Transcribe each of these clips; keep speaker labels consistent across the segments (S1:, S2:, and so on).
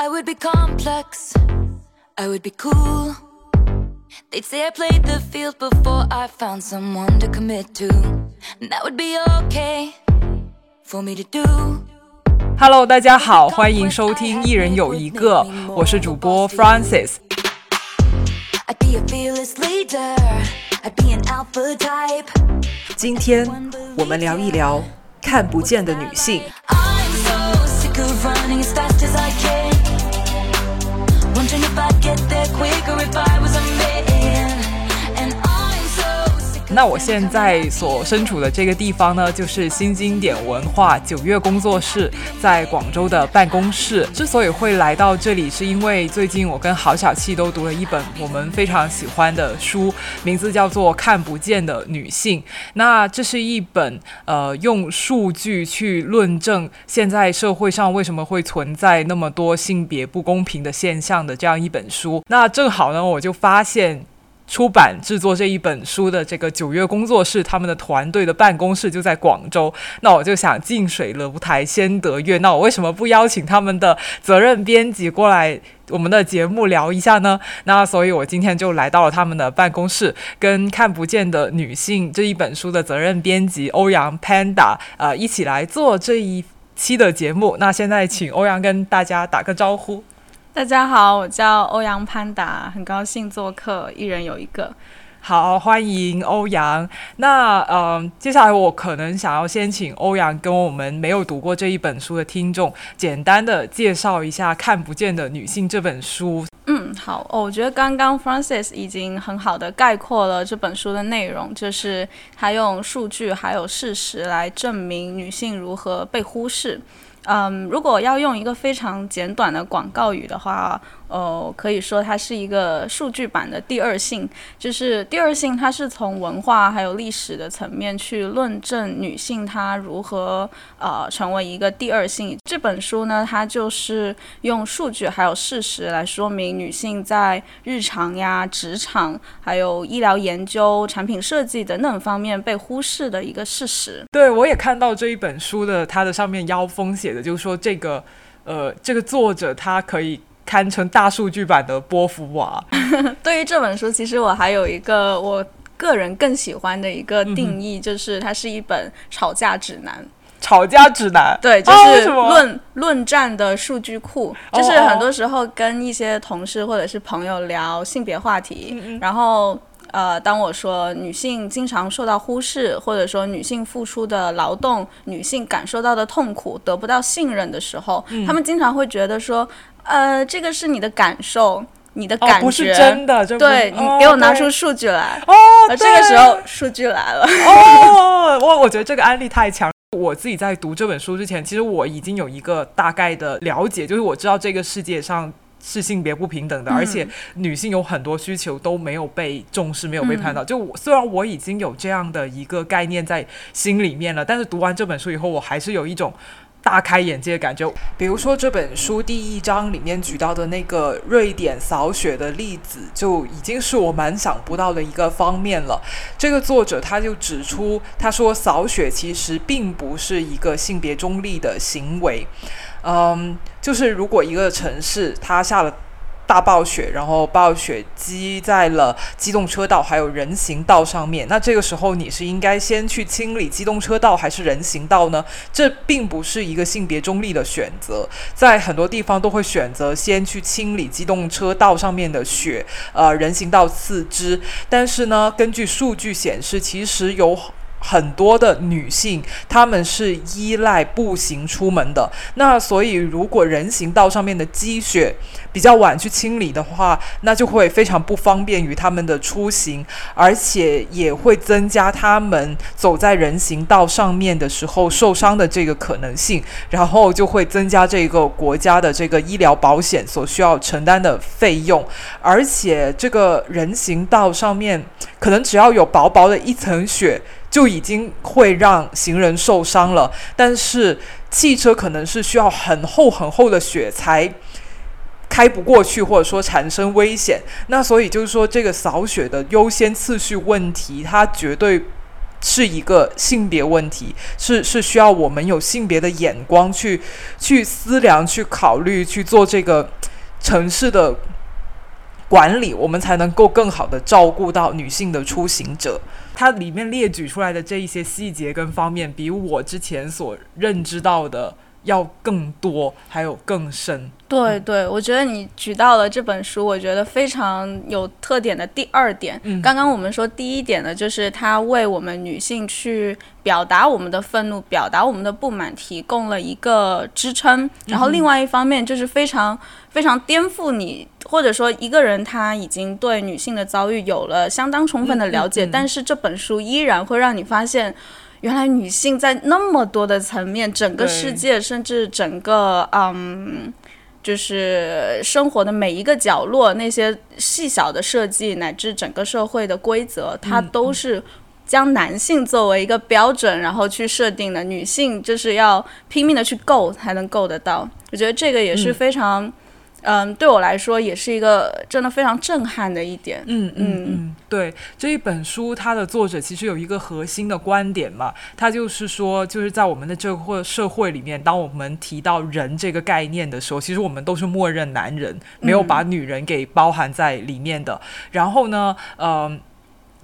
S1: I would be complex, I would be cool. They'd say I played the field before I found someone to commit to. And that would be okay for me to do.
S2: Hello，大家好，欢迎收听《一人有一个》，我是主播 Francis。
S1: I'd be a fearless leader, I'd be an alpha type.
S2: 今天我们聊一聊看不见的女性。
S1: I'm so sick of running as fast as I can. If I'd get there quicker if I was a man.
S2: 那我现在所身处的这个地方呢，就是新经典文化九月工作室在广州的办公室。之所以会来到这里，是因为最近我跟郝小气都读了一本我们非常喜欢的书，名字叫做《看不见的女性》。那这是一本呃用数据去论证现在社会上为什么会存在那么多性别不公平的现象的这样一本书。那正好呢，我就发现。出版制作这一本书的这个九月工作室，他们的团队的办公室就在广州。那我就想近水楼台先得月，那我为什么不邀请他们的责任编辑过来我们的节目聊一下呢？那所以我今天就来到了他们的办公室，跟《看不见的女性》这一本书的责任编辑欧阳 Panda 呃一起来做这一期的节目。那现在请欧阳跟大家打个招呼。
S3: 大家好，我叫欧阳潘达，很高兴做客，一人有一个。
S2: 好，欢迎欧阳。那嗯，接下来我可能想要先请欧阳跟我们没有读过这一本书的听众，简单的介绍一下《看不见的女性》这本书。
S3: 嗯，好哦，我觉得刚刚 Francis 已经很好的概括了这本书的内容，就是他用数据还有事实来证明女性如何被忽视。嗯，如果要用一个非常简短的广告语的话，呃，可以说它是一个数据版的第二性。就是第二性，它是从文化还有历史的层面去论证女性她如何呃成为一个第二性。这本书呢，它就是用数据还有事实来说明女性在日常呀、职场、还有医疗研究、产品设计等等方面被忽视的一个事实。
S2: 对我也看到这一本书的它的上面腰封写的，就是说这个呃这个作者他可以堪称大数据版的波伏娃。
S3: 对于这本书，其实我还有一个我个人更喜欢的一个定义，就是它是一本吵架指南。
S2: 吵架指南，
S3: 对，就是论、论战的数据库，
S2: 哦
S3: 就是
S2: 哦
S3: 很多时候跟一些同事或者是朋友聊性别话题，
S2: 嗯
S3: 然后。呃，当我说女性经常受到忽视，或者说女性付出的劳动、女性感受到的痛苦得不到信任的时候，
S2: 嗯
S3: 他们经常会觉得说，呃，这个是你的感受，你的
S2: 哦
S3: 感觉，
S2: 不是真的，
S3: 对你
S2: 哦
S3: 给我拿出数据来。
S2: 哦，
S3: 而这个时候，数据来了。
S2: 哦，我我觉得这个案例太强。我自己在读这本书之前，其实我已经有一个大概的了解，就是我知道这个世界上是性别不平等的，
S3: 嗯
S2: 而且女性有很多需求都没有被重视，没有被看到。就我虽然我已经有这样的一个概念在心里面了，但是读完这本书以后，我还是有一种。大开眼界的感觉，比如说这本书第一章里面举到的那个瑞典扫雪的例子，就已经是我蛮想不到的一个方面了。这个作者他就指出，他说扫雪其实并不是一个性别中立的行为，嗯，就是如果一个城市它下了。大暴雪，然后暴雪积在了机动车道还有人行道上面。那这个时候你是应该先去清理机动车道还是人行道呢？这并不是一个性别中立的选择，在很多地方都会选择先去清理机动车道上面的雪，呃，人行道次之。但是呢，根据数据显示，其实有。很多的女性，她们是依赖步行出门的。那所以，如果人行道上面的积雪比较晚去清理的话，那就会非常不方便于他们的出行，而且也会增加他们走在人行道上面的时候受伤的这个可能性，然后就会增加这个国家的这个医疗保险所需要承担的费用，而且这个人行道上面可能只要有薄薄的一层雪。就已经会让行人受伤了，但是汽车可能是需要很厚很厚的雪才开不过去，或者说产生危险。那所以就是说，这个扫雪的优先次序问题，它绝对是一个性别问题，是是需要我们有性别的眼光去去思量、去考虑、去做这个城市的管理，我们才能够更好的照顾到女性的出行者。它里面列举出来的这一些细节跟方面，比我之前所认知到的要更多，还有更深。
S3: 对对，我觉得你举到了这本书，我觉得非常有特点的第二点。
S2: 嗯
S3: 刚刚我们说第一点呢，就是它为我们女性去表达我们的愤怒、表达我们的不满提供了一个支撑。然后另外一方面就是非常非常颠覆你，或者说一个人他已经对女性的遭遇有了相当充分的了解，但是这本书依然会让你发现。原来女性在那么多的层面，整个世界，甚至整个嗯，就是生活的每一个角落，那些细小的设计，乃至整个社会的规则，它
S2: 嗯
S3: 都是将男性作为一个标准，然后去设定的。女性就是要拼命的去够才能够得到。我觉得这个也是
S2: 嗯
S3: 非常，嗯，对我来说也是一个真的非常震撼的一点。
S2: 嗯嗯嗯，对，这一本书它的作者其实有一个核心的观点嘛，他就是说，就是在我们的这个社会里面，当我们提到人这个概念的时候，其实我们都是默认男人，没有把女人给包含在里面的。然后呢，嗯、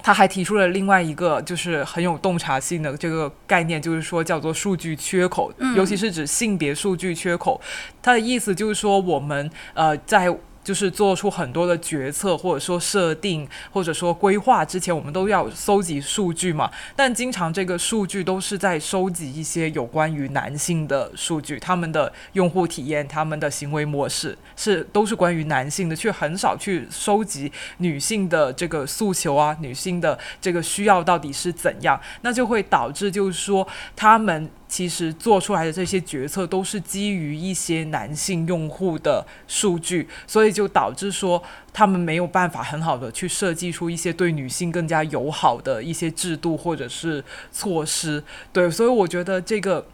S2: 他还提出了另外一个就是很有洞察性的这个概念，就是说叫做数据缺口，尤其是指性别数据缺口。他的意思就是说，我们呃在就是做出很多的决策，或者说设定，或者说规划之前，我们都要搜集数据嘛。但经常这个数据都是在收集一些有关于男性的数据，他们的用户体验、他们的行为模式是都是关于男性的，却很少去收集女性的这个诉求啊，女性的这个需要到底是怎样，那就会导致就是说他们。其实做出来的这些决策都是基于一些男性用户的数据，所以就导致说他们没有办法很好的去设计出一些对女性更加友好的一些制度或者是措施。对，所以我觉得这个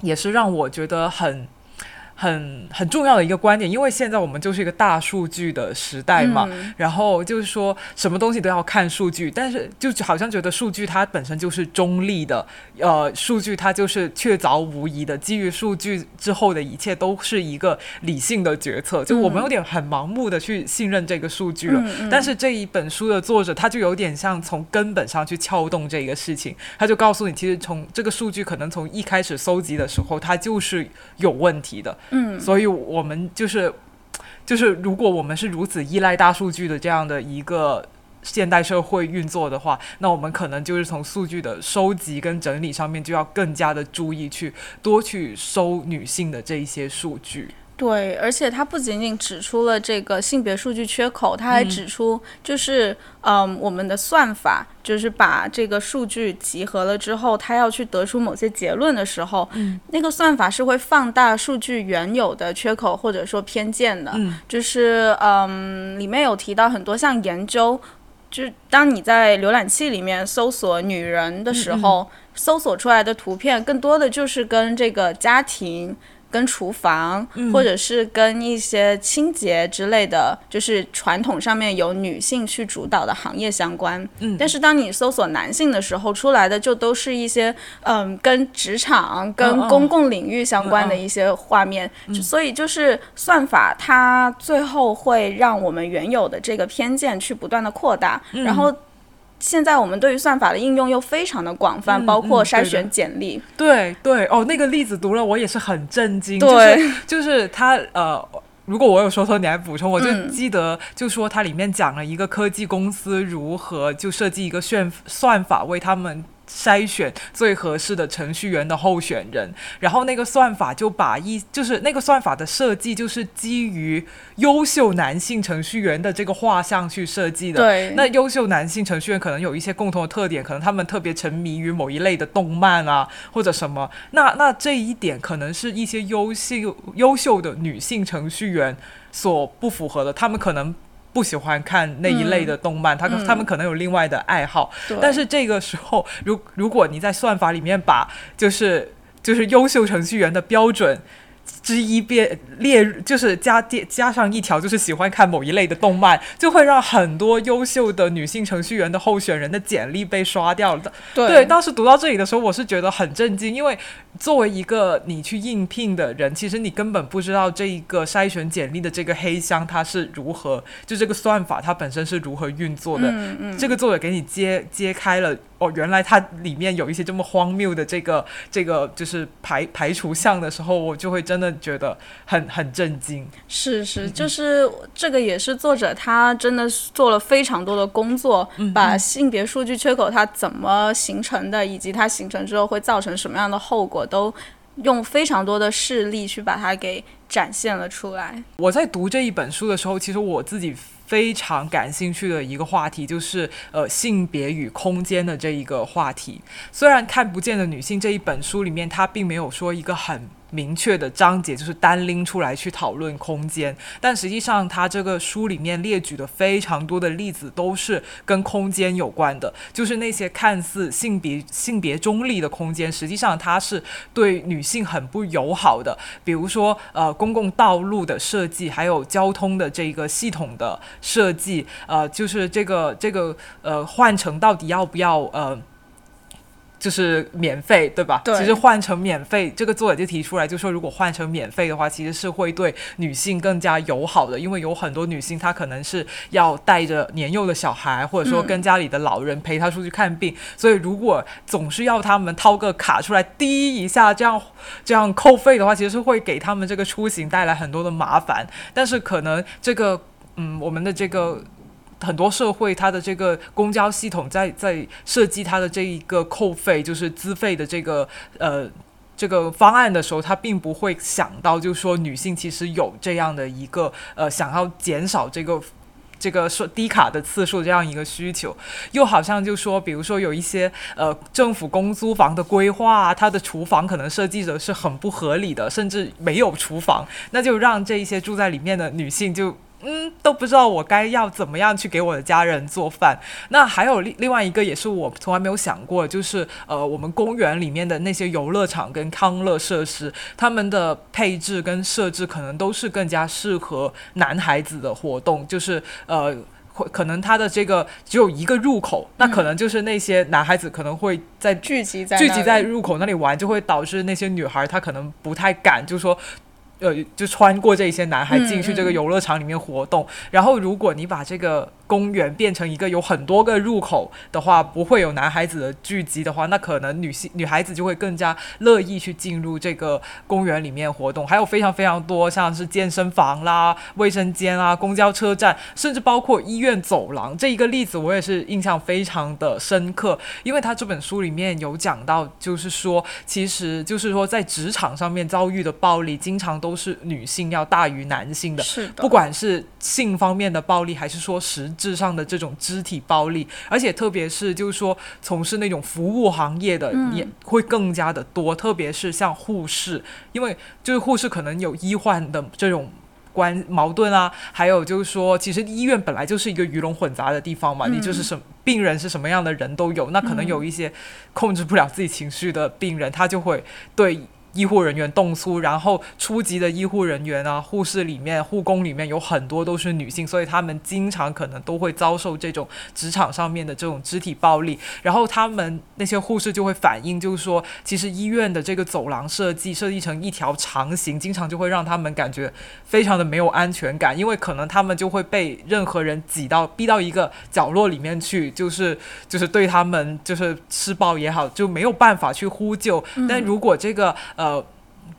S2: 也是让我觉得很。很很重要的一个观点，因为现在我们就是一个大数据的时代嘛，
S3: 嗯
S2: 然后就是说什么东西都要看数据，但是就好像觉得数据它本身就是中立的，呃，数据它就是确凿无疑的，基于数据之后的一切都是一个理性的决策，就我们有点很盲目的去信任这个数据了。但是这一本书的作者他就有点像从根本上去撬动这个事情，他就告诉你，其实从这个数据可能从一开始搜集的时候，它就是有问题的。
S3: 嗯，
S2: 所以我们就是就是，如果我们是如此依赖大数据的这样的一个现代社会运作的话，那我们可能就是从数据的收集跟整理上面就要更加的注意，去多去收女性的这一些数据。
S3: 对，而且它不仅仅指出了这个性别数据缺口，它还指出就是，嗯，我们的算法就是把这个数据集合了之后，它要去得出某些结论的时候，
S2: 嗯，
S3: 那个算法是会放大数据原有的缺口或者说偏见的，
S2: 嗯，
S3: 就是，嗯，里面有提到很多像研究。就是当你在浏览器里面搜索女人的时候，搜索出来的图片更多的就是跟这个家庭、跟厨房，或者是跟一些清洁之类的，就是传统上面由女性去主导的行业相关。
S2: 嗯
S3: 但是当你搜索男性的时候，出来的就都是一些嗯跟职场、跟公共领域相关的一些画面。就所以就是算法它最后会让我们原有的这个偏见去不断的扩大，
S2: 嗯
S3: 然后。现在我们对于算法的应用又非常的广泛，
S2: 嗯
S3: 包括筛选简历。
S2: 对对哦，那个例子读了我也是很震惊，
S3: 对
S2: 就是就是他呃。如果我有说错，你来补充。我就
S3: 嗯
S2: 记得，就说它里面讲了一个科技公司如何就设计一个算算法，为他们筛选最合适的程序员的候选人。然后那个算法就把一就是那个算法的设计，就是基于优秀男性程序员的这个画像去设计的。
S3: 对，
S2: 那优秀男性程序员可能有一些共同的特点，可能他们特别沉迷于某一类的动漫啊，或者什么。那那这一点可能是一些优秀优秀的女性程序员所不符合的，他们可能。不喜欢看那一类的动漫，他
S3: 嗯
S2: 他们可能有另外的爱好，
S3: 对。
S2: 但是这个时候，如如果你在算法里面把就是就是优秀程序员的标准之一变列就是加加加上一条，就是喜欢看某一类的动漫，就会让很多优秀的女性程序员的候选人的简历被刷掉了。对，当时读到这里的时候，我是觉得很震惊，因为作为一个你去应聘的人，其实你根本不知道这一个筛选简历的这个黑箱它是如何，就这个算法它本身是如何运作的。
S3: 嗯嗯，
S2: 这个作者给你揭揭开了。哦，原来它里面有一些这么荒谬的这个这个就是排排除项的时候，我就会真的觉得很很震惊。
S3: 是是，就是这个也是作者他真的做了非常多的工作，把性别数据缺口它怎么形成的，以及它形成之后会造成什么样的后果，都用非常多的事例去把它给展现了出来。
S2: 我在读这一本书的时候，其实我自己。非常感兴趣的一个话题就是呃性别与空间的这一个话题。虽然看不见的女性这一本书里面，它并没有说一个很。明确的章节就是单拎出来去讨论空间，但实际上他这个书里面列举的非常多的例子都是跟空间有关的，就是那些看似性别性别中立的空间，实际上它是对女性很不友好的。比如说呃公共道路的设计，还有交通的这个系统的设计，呃就是这个这个呃换乘到底要不要呃。就是免费，对吧？
S3: 对。
S2: 其实换成免费，这个作者就提出来，就说如果换成免费的话，其实是会对女性更加友好的，因为有很多女性她可能是要带着年幼的小孩，或者说跟家里的老人陪她出去看病，所以如果总是要他们掏个卡出来滴一下，这样这样扣费的话，其实是会给他们这个出行带来很多的麻烦。但是可能这个，嗯，我们的这个。很多社会，它的这个公交系统在在设计它的这一个扣费，就是资费的这个呃这个方案的时候，他并不会想到，就是说女性其实有这样的一个呃想要减少这个这个说低卡的次数这样一个需求，又好像就说，比如说有一些呃政府公租房的规划，它的厨房可能设计的是很不合理的，甚至没有厨房，那就让这一些住在里面的女性就。嗯，都不知道我该要怎么样去给我的家人做饭。那还有另另外一个也是我从来没有想过，就是呃，我们公园里面的那些游乐场跟康乐设施，他们的配置跟设置可能都是更加适合男孩子的活动。就是呃，可能他的这个只有一个入口，那可能就是那些男孩子可能会在
S3: 聚集在
S2: 聚集在入口那里玩，就会导致那些女孩她可能不太敢，就是说。呃，就穿过这些男孩进去这个游乐场里面活动，然后如果你把这个。公园变成一个有很多个入口的话，不会有男孩子的聚集的话，那可能女性女孩子就会更加乐意去进入这个公园里面活动。还有非常非常多，像是健身房啦、卫生间啊、公交车站，甚至包括医院走廊这一个例子，我也是印象非常的深刻。因为他这本书里面有讲到，就是说，其实就是说，在职场上面遭遇的暴力，经常都是女性要大于男性的，
S3: 是的，
S2: 不管是性方面的暴力，还是说实。质上的这种肢体暴力，而且特别是就是说从事那种服务行业的也会更加的多，特别是像护士，因为就是护士可能有医患的这种关矛盾啊，还有就是说，其实医院本来就是一个鱼龙混杂的地方嘛，你就是什病人是什么样的人都有，那可能有一些控制不了自己情绪的病人，他就会对。医护人员动粗，然后初级的医护人员啊，护士里面、护工里面有很多都是女性，所以他们经常可能都会遭受这种职场上面的这种肢体暴力。然后他们那些护士就会反映，就是说，其实医院的这个走廊设计设计成一条长形，经常就会让他们感觉非常的没有安全感，因为可能他们就会被任何人挤到逼到一个角落里面去，就是就是对他们就是施暴也好，就没有办法去呼救。但如果这个呃，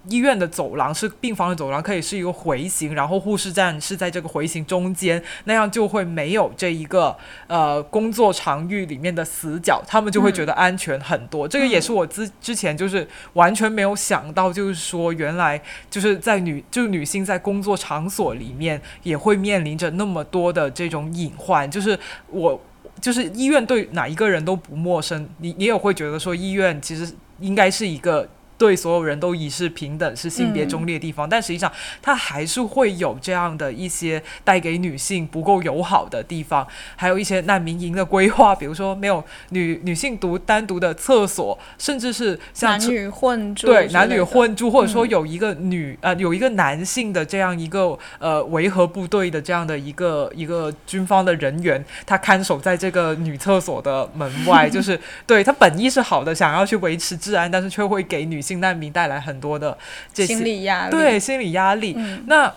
S2: 医院的走廊是病房的走廊，可以是一个回形，然后护士站是在这个回形中间，那样就会没有这一个呃工作场域里面的死角，他们就会觉得安全很多。这个也是我之之前就是完全没有想到，就是说原来就是在女就女性在工作场所里面也会面临着那么多的这种隐患，就是我就是医院对哪一个人都不陌生，你你也会觉得说医院其实应该是一个。对所有人都一视平等，是性别中立的地方，但实际上它还是会有这样的一些带给女性不够友好的地方，还有一些难民营的规划，比如说没有女女性独单独的厕所，甚至是像
S3: 男女混住，
S2: 对男女混住，或者说有一个女呃有一个男性的这样一个呃维和部队的这样的一个一个军方的人员，他看守在这个女厕所的门外，就是对他本意是好的，想要去维持治安，但是却会给女性难民带来很多的这些
S3: 心理压力，
S2: 对心理压力。那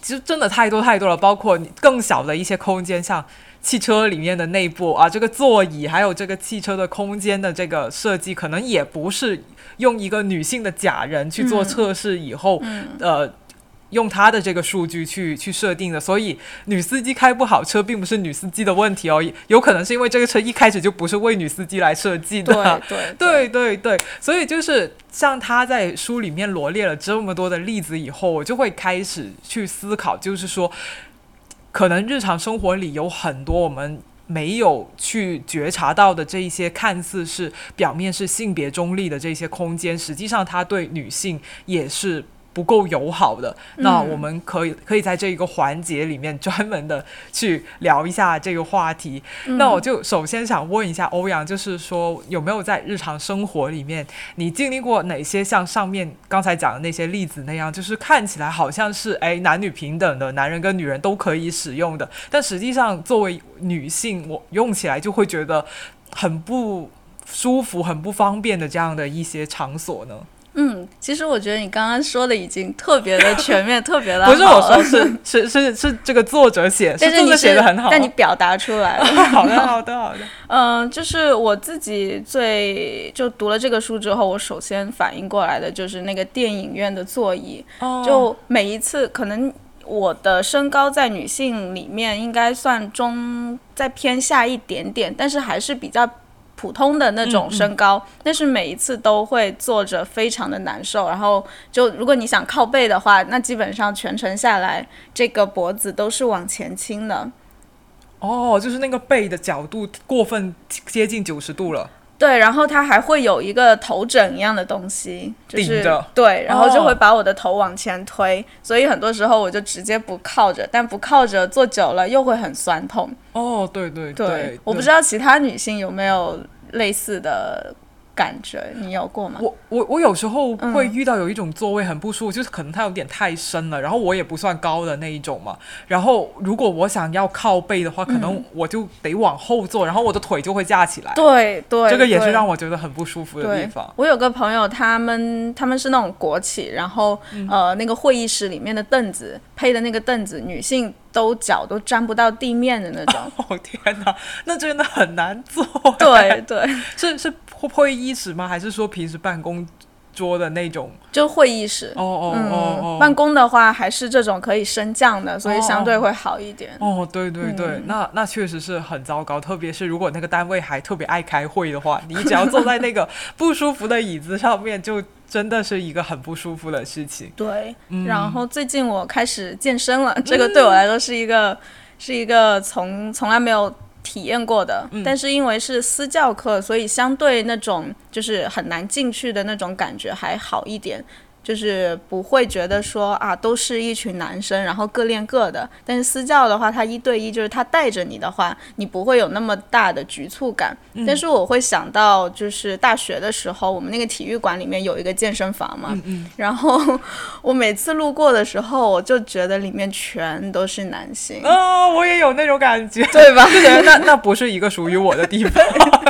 S2: 其实真的太多太多了，包括更小的一些空间，像汽车里面的内部啊，这个座椅，还有这个汽车的空间的这个设计，可能也不是用一个女性的假人去做测试以后，呃。用他的这个数据去去设定的，所以女司机开不好车，并不是女司机的问题哦，有可能是因为这个车一开始就不是为女司机来设计的。
S3: 对
S2: 对对 对，所以就是像他在书里面罗列了这么多的例子以后，我就会开始去思考，就是说，可能日常生活里有很多我们没有去觉察到的这一些看似是表面是性别中立的这些空间，实际上它对女性也是。不够友好的，那我们可以可以在这一个环节里面专门的去聊一下这个话题。那我就首先想问一下欧阳，就是说有没有在日常生活里面，你经历过哪些像上面刚才讲的那些例子那样，就是看起来好像是哎男女平等的，男人跟女人都可以使用的，但实际上作为女性，我用起来就会觉得很不舒服、很不方便的这样的一些场所呢？
S3: 嗯，其实我觉得你刚刚说的已经特别的全面，特别的
S2: 不是我说，是是是是这个作者写，
S3: 但是
S2: 你写的很好，
S3: 但你表达出来了。
S2: 好的，好的，好的。
S3: 嗯，就是我自己最就读了这个书之后，我首先反应过来的就是那个电影院的座椅，就每一次可能我的身高在女性里面应该算中再偏下一点点，但是还是比较。普通的那种身高，但是每一次都会坐着非常的难受。然后就如果你想靠背的话，那基本上全程下来，这个脖子都是往前倾的。
S2: 哦，就是那个背的角度过分接近九十度了。
S3: 对，然后它还会有一个头枕一样的东西，就是对，然后就会把我的头往前推。所以很多时候我就直接不靠着，但不靠着坐久了又会很酸痛。
S2: 哦，对对
S3: 对，我不知道其他女性有没有。类似的感觉，你有过吗？
S2: 我我我有时候会遇到有一种座位很不舒服，就是可能它有点太深了，然后我也不算高的那一种嘛。然后如果我想要靠背的话，可能我就得往后坐，然后我的腿就会架起来。
S3: 对对，
S2: 这个也是让我觉得很不舒服的地方。
S3: 我有个朋友，他们他们是那种国企，然后呃，那个会议室里面的凳子配的那个凳子，女性都脚都沾不到地面的那种。
S2: 哦天哪，那真的很难做。
S3: 对对，
S2: 是 是。会议室吗？还是说平时办公桌的那种？
S3: 就会议室。
S2: 哦哦哦哦。
S3: 办公的话，还是这种可以升降的，所以相对会好一点。
S2: 哦，对对对，那那确实是很糟糕。特别是如果那个单位还特别爱开会的话，你只要坐在那个不舒服的椅子上面，就真的是一个很不舒服的事情。
S3: 对。然后最近我开始健身了，这个对我来说是一个是一个从从来没有。体验过的，但是因为是私教课，所以相对那种就是很难进去的那种感觉还好一点。就是不会觉得说啊，都是一群男生，然后各练各的。但是私教的话，他一对一，就是他带着你的话，你不会有那么大的局促感。但是我会想到，就是大学的时候，我们那个体育馆里面有一个健身房嘛，然后我每次路过的时候，我就觉得里面全都是男性。
S2: 哦，我也有那种感觉，
S3: 对吧？
S2: 那那不是一个属于我的地方。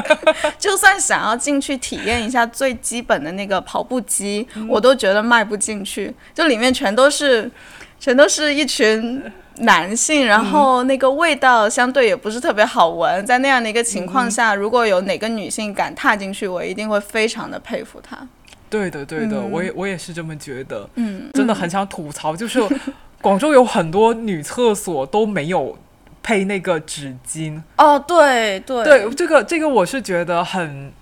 S3: 就算想要进去体验一下最基本的那个跑步机，我都觉得。迈不进去，就里面全都是，全都是一群男性，然后那个味道相对也不是特别好闻。在那样的一个情况下，如果有哪个女性敢踏进去，我一定会非常的佩服她。
S2: 对的，对的，我也我也是这么觉得。嗯，真的很想吐槽，就是 广州有很多女厕所都没有配那个纸巾。
S3: 哦，对对
S2: 对，这个这个我是觉得很。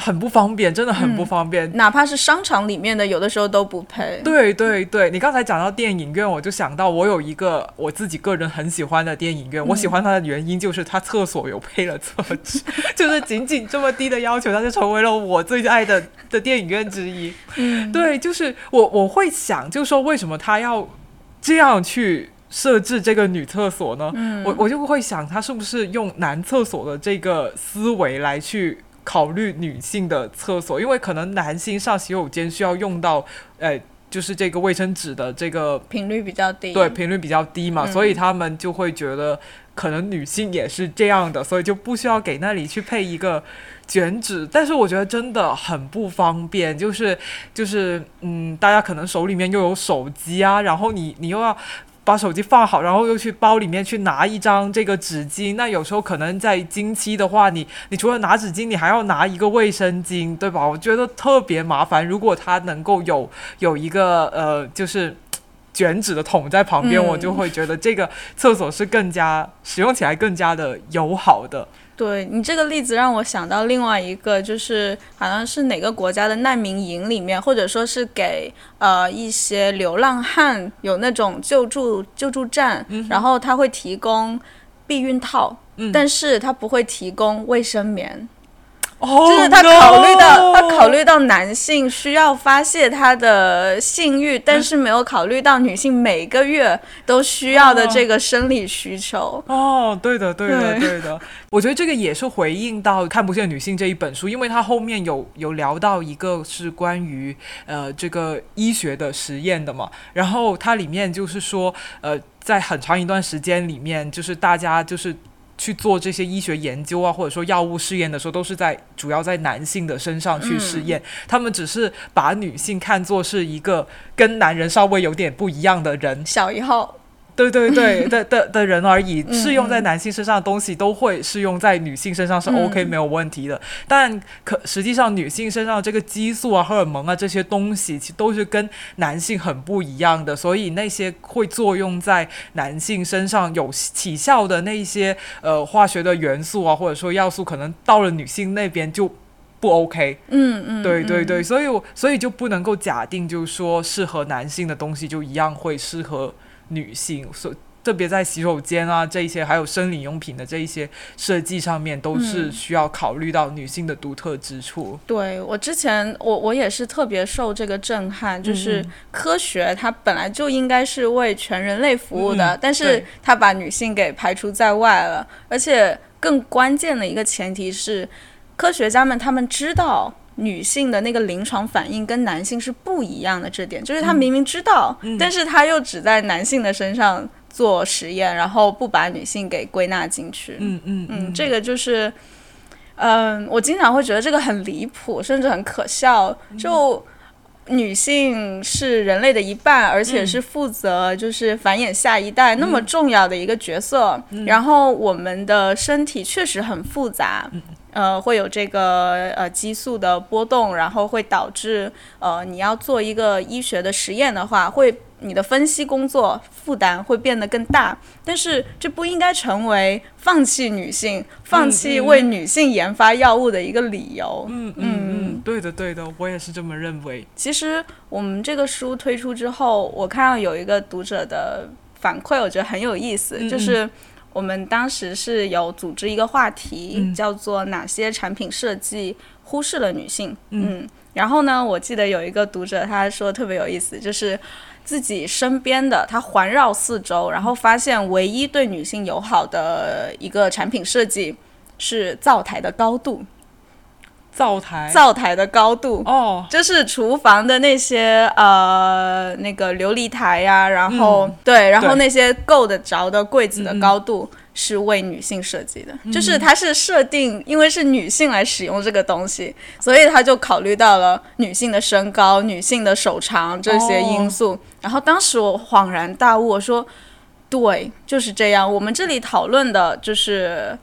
S2: 很不方便，真的很不方便。
S3: 哪怕是商场里面的，有的时候都不配。
S2: 对对对，你刚才讲到电影院，我就想到我有一个我自己个人很喜欢的电影院，我喜欢它的原因就是它厕所有配了厕纸，就是仅仅这么低的要求，它就成为了我最爱的的电影院之一。
S3: 嗯，
S2: 对，就是我我会想，就是说为什么他要这样去设置这个女厕所呢？
S3: 嗯
S2: 我我就会想，他是不是用男厕所的这个思维来去考虑女性的厕所？因为可能男性上洗手间需要用到，呃，就是这个卫生纸的这个
S3: 频率比较低。
S2: 对，频率比较低嘛，
S3: 嗯
S2: 所以他们就会觉得可能女性也是这样的，所以就不需要给那里去配一个卷纸。但是我觉得真的很不方便，就是就是嗯，大家可能手里面又有手机啊，然后你你又要。把手机放好，然后又去包里面去拿一张这个纸巾。那有时候可能在经期的话，你你除了拿纸巾，你还要拿一个卫生巾，对吧？我觉得特别麻烦。如果它能够有有一个呃，就是卷纸的桶在旁边，我就会觉得这个厕所是更加使用起来更加的友好的。
S3: 对你这个例子让我想到另外一个，就是好像是哪个国家的难民营里面，或者说是给呃一些流浪汉有那种救助救助站，然后他会提供避孕套，
S2: 嗯。
S3: 但是他不会提供卫生棉，
S2: 哦，
S3: 就是他考虑到他考虑到男性需要发泄他的性欲，但是没有考虑到女性每个月都需要的这个生理需求。
S2: 哦，对的，对的，
S3: 对
S2: 对的。我觉得这个也是回应到《看不见女性》这一本书，因为它后面有有聊到一个是关于呃这个医学的实验的嘛，然后它里面就是说呃在很长一段时间里面，就是大家就是。去做这些医学研究啊，或者说药物试验的时候，都是在主要在男性的身上去试验。他们只是把女性看作是一个跟男人稍微有点不一样的人，
S3: 小一号，
S2: 对对对 的的的人而已，
S3: 嗯
S2: 适用在男性身上的东西都会适用在女性身上是 OK、
S3: 嗯
S2: 没有问题的。但可实际上女性身上这个激素啊、荷尔蒙啊这些东西，其实都是跟男性很不一样的。所以那些会作用在男性身上有起效的那一些呃化学的元素啊，或者说要素，可能到了女性那边就。不 OK，
S3: 嗯嗯，嗯
S2: 对对对，所以我所以就不能够假定，就是说适合男性的东西就一样会适合女性，所特别在洗手间啊这一些，还有生理用品的这一些设计上面，都是
S3: 嗯
S2: 需要考虑到女性的独特之处。
S3: 对我之前，我我也是特别受这个震撼，就是
S2: 嗯
S3: 科学它本来就应该是为全人类服务的，
S2: 嗯
S3: 但是它把女性给排除在外了，而且更关键的一个前提是，科学家们他们知道。女性的那个临床反应跟男性是不一样的，这点就是他明明知道，
S2: 嗯
S3: 但是他又只在男性的身上做实验，然后不把女性给归纳进去。
S2: 嗯嗯
S3: 嗯，这个就是，嗯，我经常会觉得这个很离谱，甚至很可笑。就女性是人类的一半，而且是负责就是繁衍下一代那么重要的一个角色。然后我们的身体确实很复杂。呃，会有这个呃激素的波动，然后会导致呃你要做一个医学的实验的话，会你的分析工作负担会变得更大。但是这不应该成为放弃女性、放弃为女性研发药物的一个理由。
S2: 嗯嗯嗯，对的对的，我也是这么认为。
S3: 其实我们这个书推出之后，我看到有一个读者的反馈，我觉得很有意思，
S2: 嗯
S3: 就是我们当时是有组织一个话题，
S2: 嗯
S3: 叫做哪些产品设计忽视了女性。嗯，然后呢，我记得有一个读者他说特别有意思，就是。自己身边的，他环绕四周，然后发现唯一对女性友好的一个产品设计是灶台的高度，
S2: 灶台，
S3: 灶台的高度。
S2: 哦，
S3: 就是厨房的那些呃那个琉璃台呀、然后、
S2: 嗯
S3: 对，然后那些够得着的柜子的高度是为女性设计的，就是它是设定，因为是女性来使用这个东西，所以它就考虑到了女性的身高、女性的手长这些因素。然后当时我恍然大悟，我说。对，就是这样。我们这里讨论的就是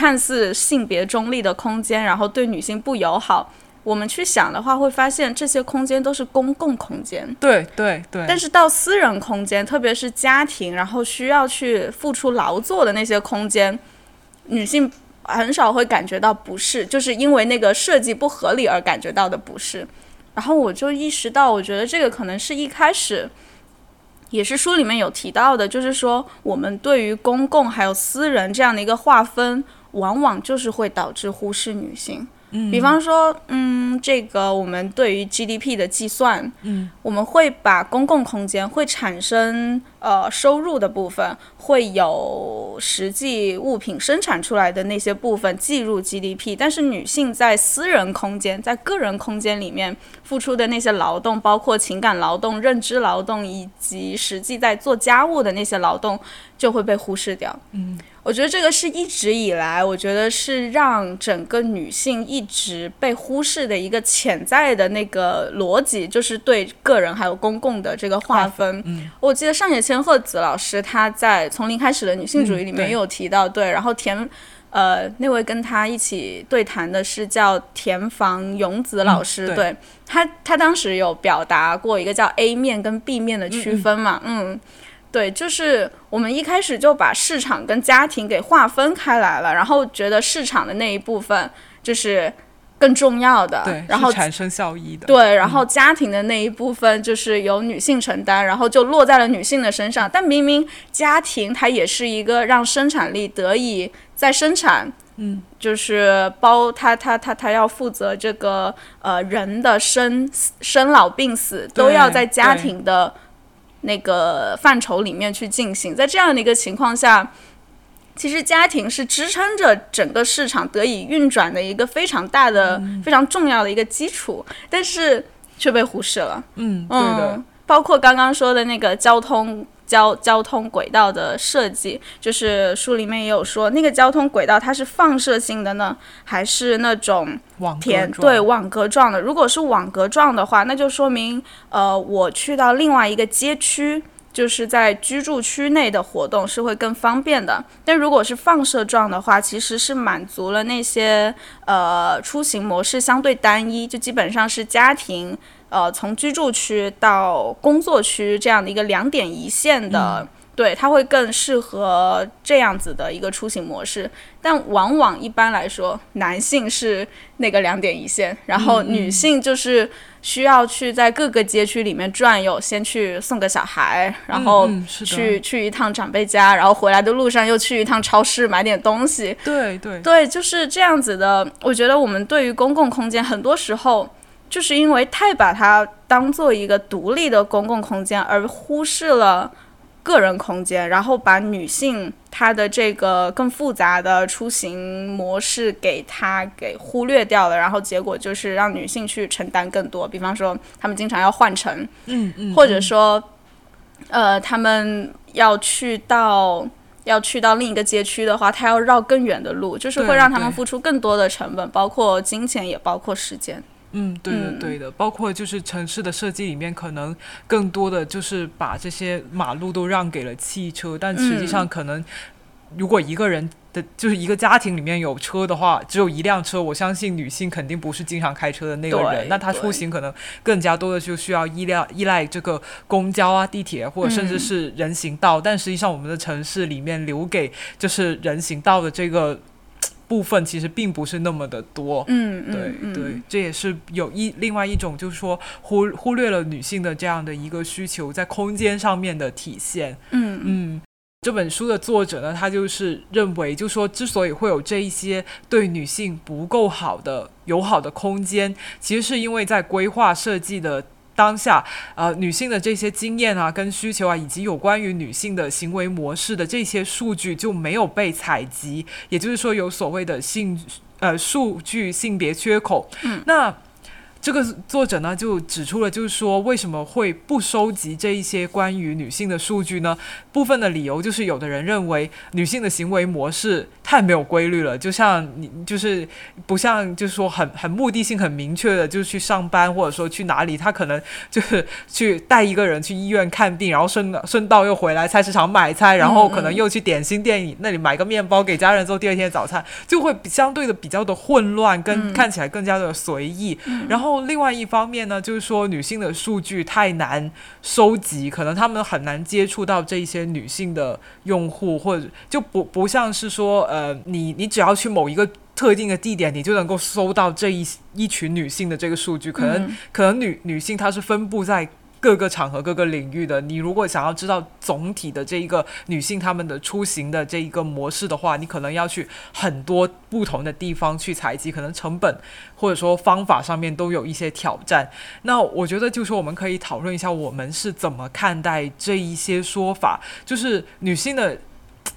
S3: 看似性别中立的空间，然后对女性不友好。我们去想的话，会发现这些空间都是公共空间，
S2: 对对对，
S3: 但是到私人空间，特别是家庭，然后需要去付出劳作的那些空间，女性很少会感觉到不适，就是因为那个设计不合理而感觉到的不适。然后我就意识到，我觉得这个可能是一开始。也是书里面有提到的，就是说我们对于公共还有私人这样的一个划分，往往就是会导致忽视女性。比方说，嗯，这个我们对于 GDP 的计算，
S2: 嗯，
S3: 我们会把公共空间会产生呃收入的部分，会有实际物品生产出来的那些部分计入 GDP，但是女性在私人空间、在个人空间里面付出的那些劳动，包括情感劳动、认知劳动以及实际在做家务的那些劳动，就会被忽视掉。
S2: 嗯。
S3: 我觉得这个是一直以来，我觉得是让整个女性一直被忽视的一个潜在的那个逻辑，就是对个人还有公共的这个划分。
S2: 嗯，
S3: 我记得上野千鹤子老师他在《从零开始的女性主义》里面有提到，对。然后田，呃，那位跟他一起对谈的是叫田房勇子老师，对他，他当时有表达过一个叫 A 面跟 B 面的区分嘛，嗯。对，就是我们一开始就把市场跟家庭给划分开来了，然后觉得市场的那一部分就是更重要的，
S2: 对，
S3: 然后
S2: 产生效益的，
S3: 对，然后家庭的那一部分就是由女性承担，然后就落在了女性的身上。但明明家庭它也是一个让生产力得以在生产，
S2: 嗯，
S3: 就是包他他他他要负责这个呃人的生生老病死都要在家庭的。那个范畴里面去进行，在这样的一个情况下，其实家庭是支撑着整个市场得以运转的一个非常大的、非常重要的一个基础，但是却被忽视了。
S2: 嗯，对的，
S3: 包括刚刚说的那个交通。交交通轨道的设计，就是书里面也有说，那个交通轨道它是放射性的呢，还是那种田对网格状的？如果是网格状的话，那就说明呃，我去到另外一个街区，就是在居住区内的活动是会更方便的。但如果是放射状的话，其实是满足了那些呃出行模式相对单一，就基本上是家庭。呃，从居住区到工作区这样的一个两点一线的，对，它会更适合这样子的一个出行模式。但往往一般来说，男性是那个两点一线，然后女性就是需要去在各个街区里面转悠，先去送个小孩，然后去去一趟长辈家，然后回来的路上又去一趟超市买点东西。
S2: 对对
S3: 对，就是这样子的。我觉得我们对于公共空间，很多时候。就是因为太把它当做一个独立的公共空间，而忽视了个人空间，然后把女性她的这个更复杂的出行模式给她给忽略掉了，然后结果就是让女性去承担更多。比方说，她们经常要换乘，
S2: 嗯嗯，
S3: 或者说，呃，他们要去到要去到另一个街区的话，她要绕更远的路，就是会让他们付出更多的成本，包括金钱，也包括时间。
S2: 嗯，对的，对的，包括就是城市的设计里面，可能更多的就是把这些马路都让给了汽车，但实际上可能如果一个人的就是一个家庭里面有车的话，只有一辆车，我相信女性肯定不是经常开车的那个人，那她出行可能更加多的就需要依赖依赖这个公交啊、地铁或者甚至是人行道，但实际上我们的城市里面留给就是人行道的这个。部分其实并不是那么的多，
S3: 嗯，
S2: 对对，这也是有一另外一种，就是说忽忽略了女性的这样的一个需求在空间上面的体现，
S3: 嗯
S2: 嗯。这本书的作者呢，他就是认为，就说之所以会有这一些对女性不够好的友好的空间，其实是因为在规划设计的。当下，呃，女性的这些经验啊、跟需求啊，以及有关于女性的行为模式的这些数据就没有被采集，也就是说，有所谓的性呃数据性别缺口。
S3: 嗯，
S2: 那。这个作者呢就指出了，就是说为什么会不收集这一些关于女性的数据呢？部分的理由就是，有的人认为女性的行为模式太没有规律了，就像你就是不像就是说很很目的性很明确的，就是去上班或者说去哪里，她可能就是去带一个人去医院看病，然后顺顺道又回来菜市场买菜，然后可能又去点心店那里买个面包给家人做第二天的早餐，就会相对的比较的混乱，跟看起来更加的随意，然后。后，另外一方面呢，就是说女性的数据太难收集，可能他们很难接触到这一些女性的用户，或者就不不像是说，呃呃，你你只要去某一个特定的地点，你就能够搜到这一一群女性的这个数据。可能、可能女女性她是分布在。各个场合、各个领域的，你如果想要知道总体的这一个女性她们的出行的这一个模式的话，你可能要去很多不同的地方去采集，可能成本或者说方法上面都有一些挑战。那我觉得，就是我们可以讨论一下，我们是怎么看待这一些说法，就是女性的。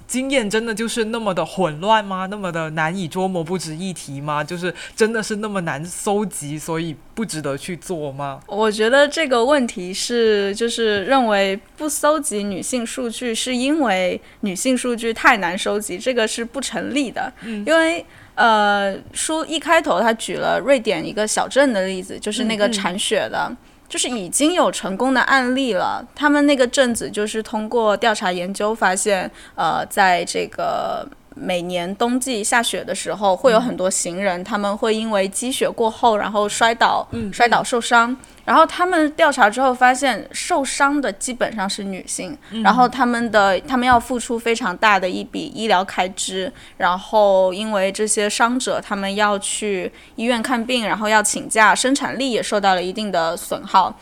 S2: 经验真的就是那么的混乱吗？那么的难以捉摸、不值一提吗？就是真的是那么难搜集，所以不值得去做吗？
S3: 我觉得这个问题是，就是认为不搜集女性数据是因为女性数据太难收集，这个是不成立的。嗯，因为呃，书一开头他举了瑞典一个小镇的例子，就是那个铲雪的。就是已经有成功的案例了，他们那个镇子就是通过调查研究发现，呃，在这个。每年冬季下雪的时候，会有很多行人，他们会因为积雪过后，然后摔倒，摔倒受伤。然后他们调查之后发现，受伤的基本上是女性，然后他们的他们要付出非常大的一笔医疗开支。然后因为这些伤者，他们要去医院看病，然后要请假，生产力也受到了一定的损耗。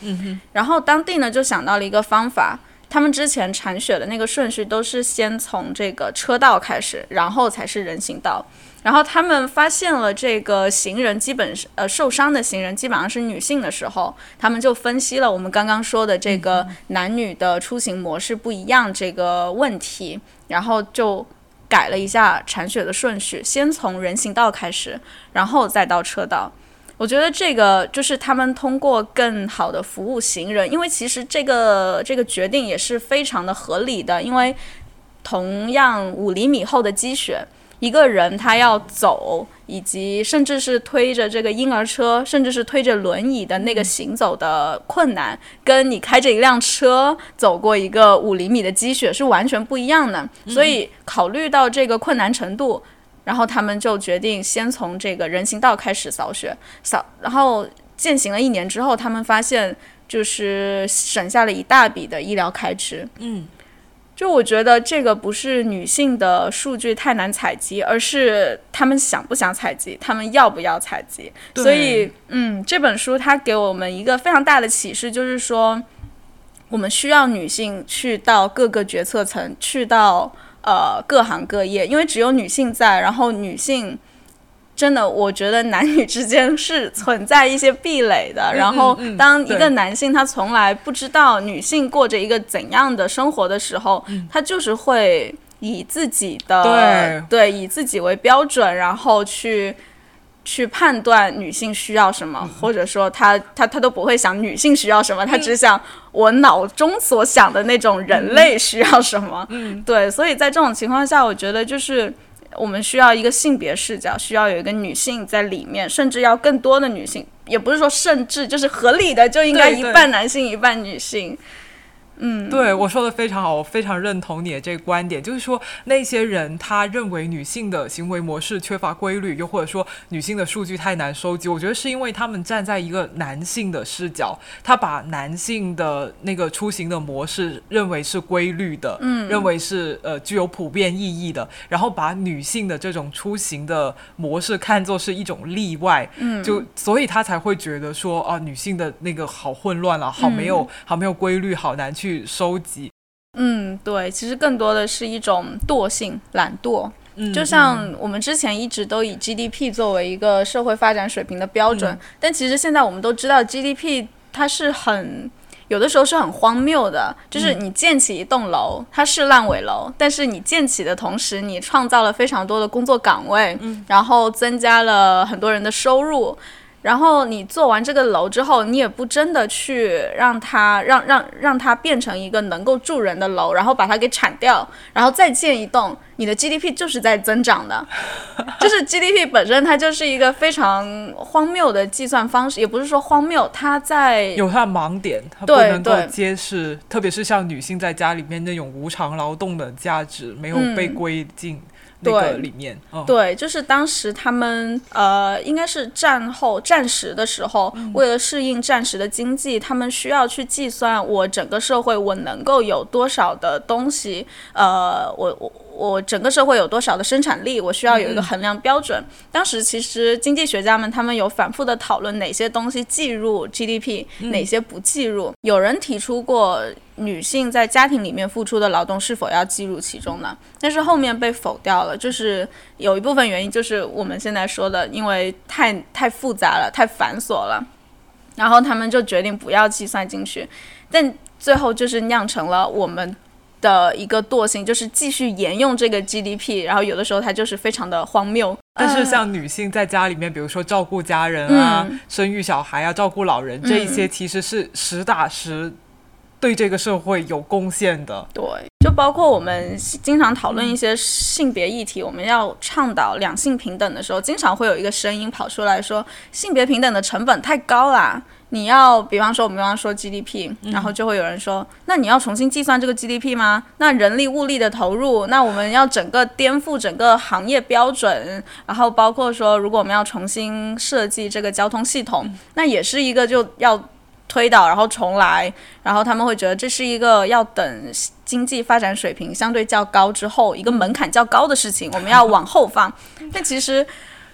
S3: 然后当地呢就想到了一个方法。他们之前铲雪的那个顺序都是先从这个车道开始，然后才是人行道。然后他们发现了这个行人基本是呃受伤的行人基本上是女性的时候，他们就分析了我们刚刚说的这个男女的出行模式不一样这个问题，然后就改了一下铲雪的顺序，先从人行道开始，然后再到车道。我觉得这个就是他们通过更好的服务行人，因为其实这个这个决定也是非常的合理的。因为同样五厘米厚的积雪，一个人他要走，以及甚至是推着这个婴儿车，甚至是推着轮椅的那个行走的困难，跟你开着一辆车走过一个五厘米的积雪是完全不一样的。所以考虑到这个困难程度。然后他们就决定先从这个人行道开始扫雪，扫，然后践行了一年之后，他们发现就是省下了一大笔的医疗开支。
S2: 嗯，
S3: 就我觉得这个不是女性的数据太难采集，而是他们想不想采集，他们要不要采集。所以，嗯，这本书它给我们一个非常大的启示，就是说我们需要女性去到各个决策层，去到。呃，各行各业，因为只有女性在，然后女性真的，我觉得男女之间是存在一些壁垒的。然后，当一个男性他从来不知道女性过着一个怎样的生活的时候，他就是会以自己的对以自己为标准，然后去。去判断女性需要什么，或者说他他他都不会想女性需要什么，他只想我脑中所想的那种人类需要什么。嗯，对，所以在这种情况下，我觉得就是我们需要一个性别视角，需要有一个女性在里面，甚至要更多的女性，也不是说甚至就是合理的就应该一半男性一半女性。嗯，
S2: 对我说的非常好，我非常认同你的这个观点，就是说那些人他认为女性的行为模式缺乏规律，又或者说女性的数据太难收集，我觉得是因为他们站在一个男性的视角，他把男性的那个出行的模式认为是规律的，嗯，认为是呃具有普遍意义的，然后把女性的这种出行的模式看作是一种例外，嗯，就所以他才会觉得说啊，女性的那个好混乱了，好没有好没有规律，好难去。去收集，
S3: 嗯，对，其实更多的是一种惰性、懒惰。嗯，就像我们之前一直都以 GDP 作为一个社会发展水平的标准，但其实现在我们都知道 GDP 它是很有的时候是很荒谬的，就是你建起一栋楼，它是烂尾楼，但是你建起的同时，你创造了非常多的工作岗位，嗯，然后增加了很多人的收入。然后你做完这个楼之后，你也不真的去让它让让让它变成一个能够住人的楼，然后把它给铲掉，然后再建一栋，你的 GDP 就是在增长的，就是 GDP 本身它就是一个非常荒谬的计算方式，也不是说荒谬，它在
S2: 有它的盲点，它不能够揭示，特别是像女性在家里面那种无偿劳动的价值没有被归进。对，里面，
S3: 对，就是当时他们呃，应该是战后战时的时候，为了适应战时的经济，他们需要去计算我整个社会我能够有多少的东西，呃，我我我整个社会有多少的生产力，我需要有一个衡量标准。当时其实经济学家们他们有反复的讨论哪些东西计入 GDP，哪些不计入。有人提出过女性在家庭里面付出的劳动是否要计入其中呢？但是后面被否掉了，就是有一部分原因就是我们现在说的，因为太太复杂了，太繁琐了，然后他们就决定不要计算进去。但最后就是酿成了我们。的一个惰性就是继续沿用这个 GDP，然后有的时候它就是非常的荒谬。
S2: 但是像女性在家里面，比如说照顾家人啊、生育小孩啊、照顾老人这一些，其实是实打实对这个社会有贡献的。
S3: 对，就包括我们经常讨论一些性别议题，我们要倡导两性平等的时候，经常会有一个声音跑出来说，性别平等的成本太高啦。你要比方说，我们刚刚说 GDP，然后就会有人说，那你要重新计算这个 GDP 吗？那人力物力的投入，那我们要整个颠覆整个行业标准，然后包括说，如果我们要重新设计这个交通系统，那也是一个就要推倒然后重来，然后他们会觉得这是一个要等经济发展水平相对较高之后，一个门槛较高的事情，我们要往后放。但其实。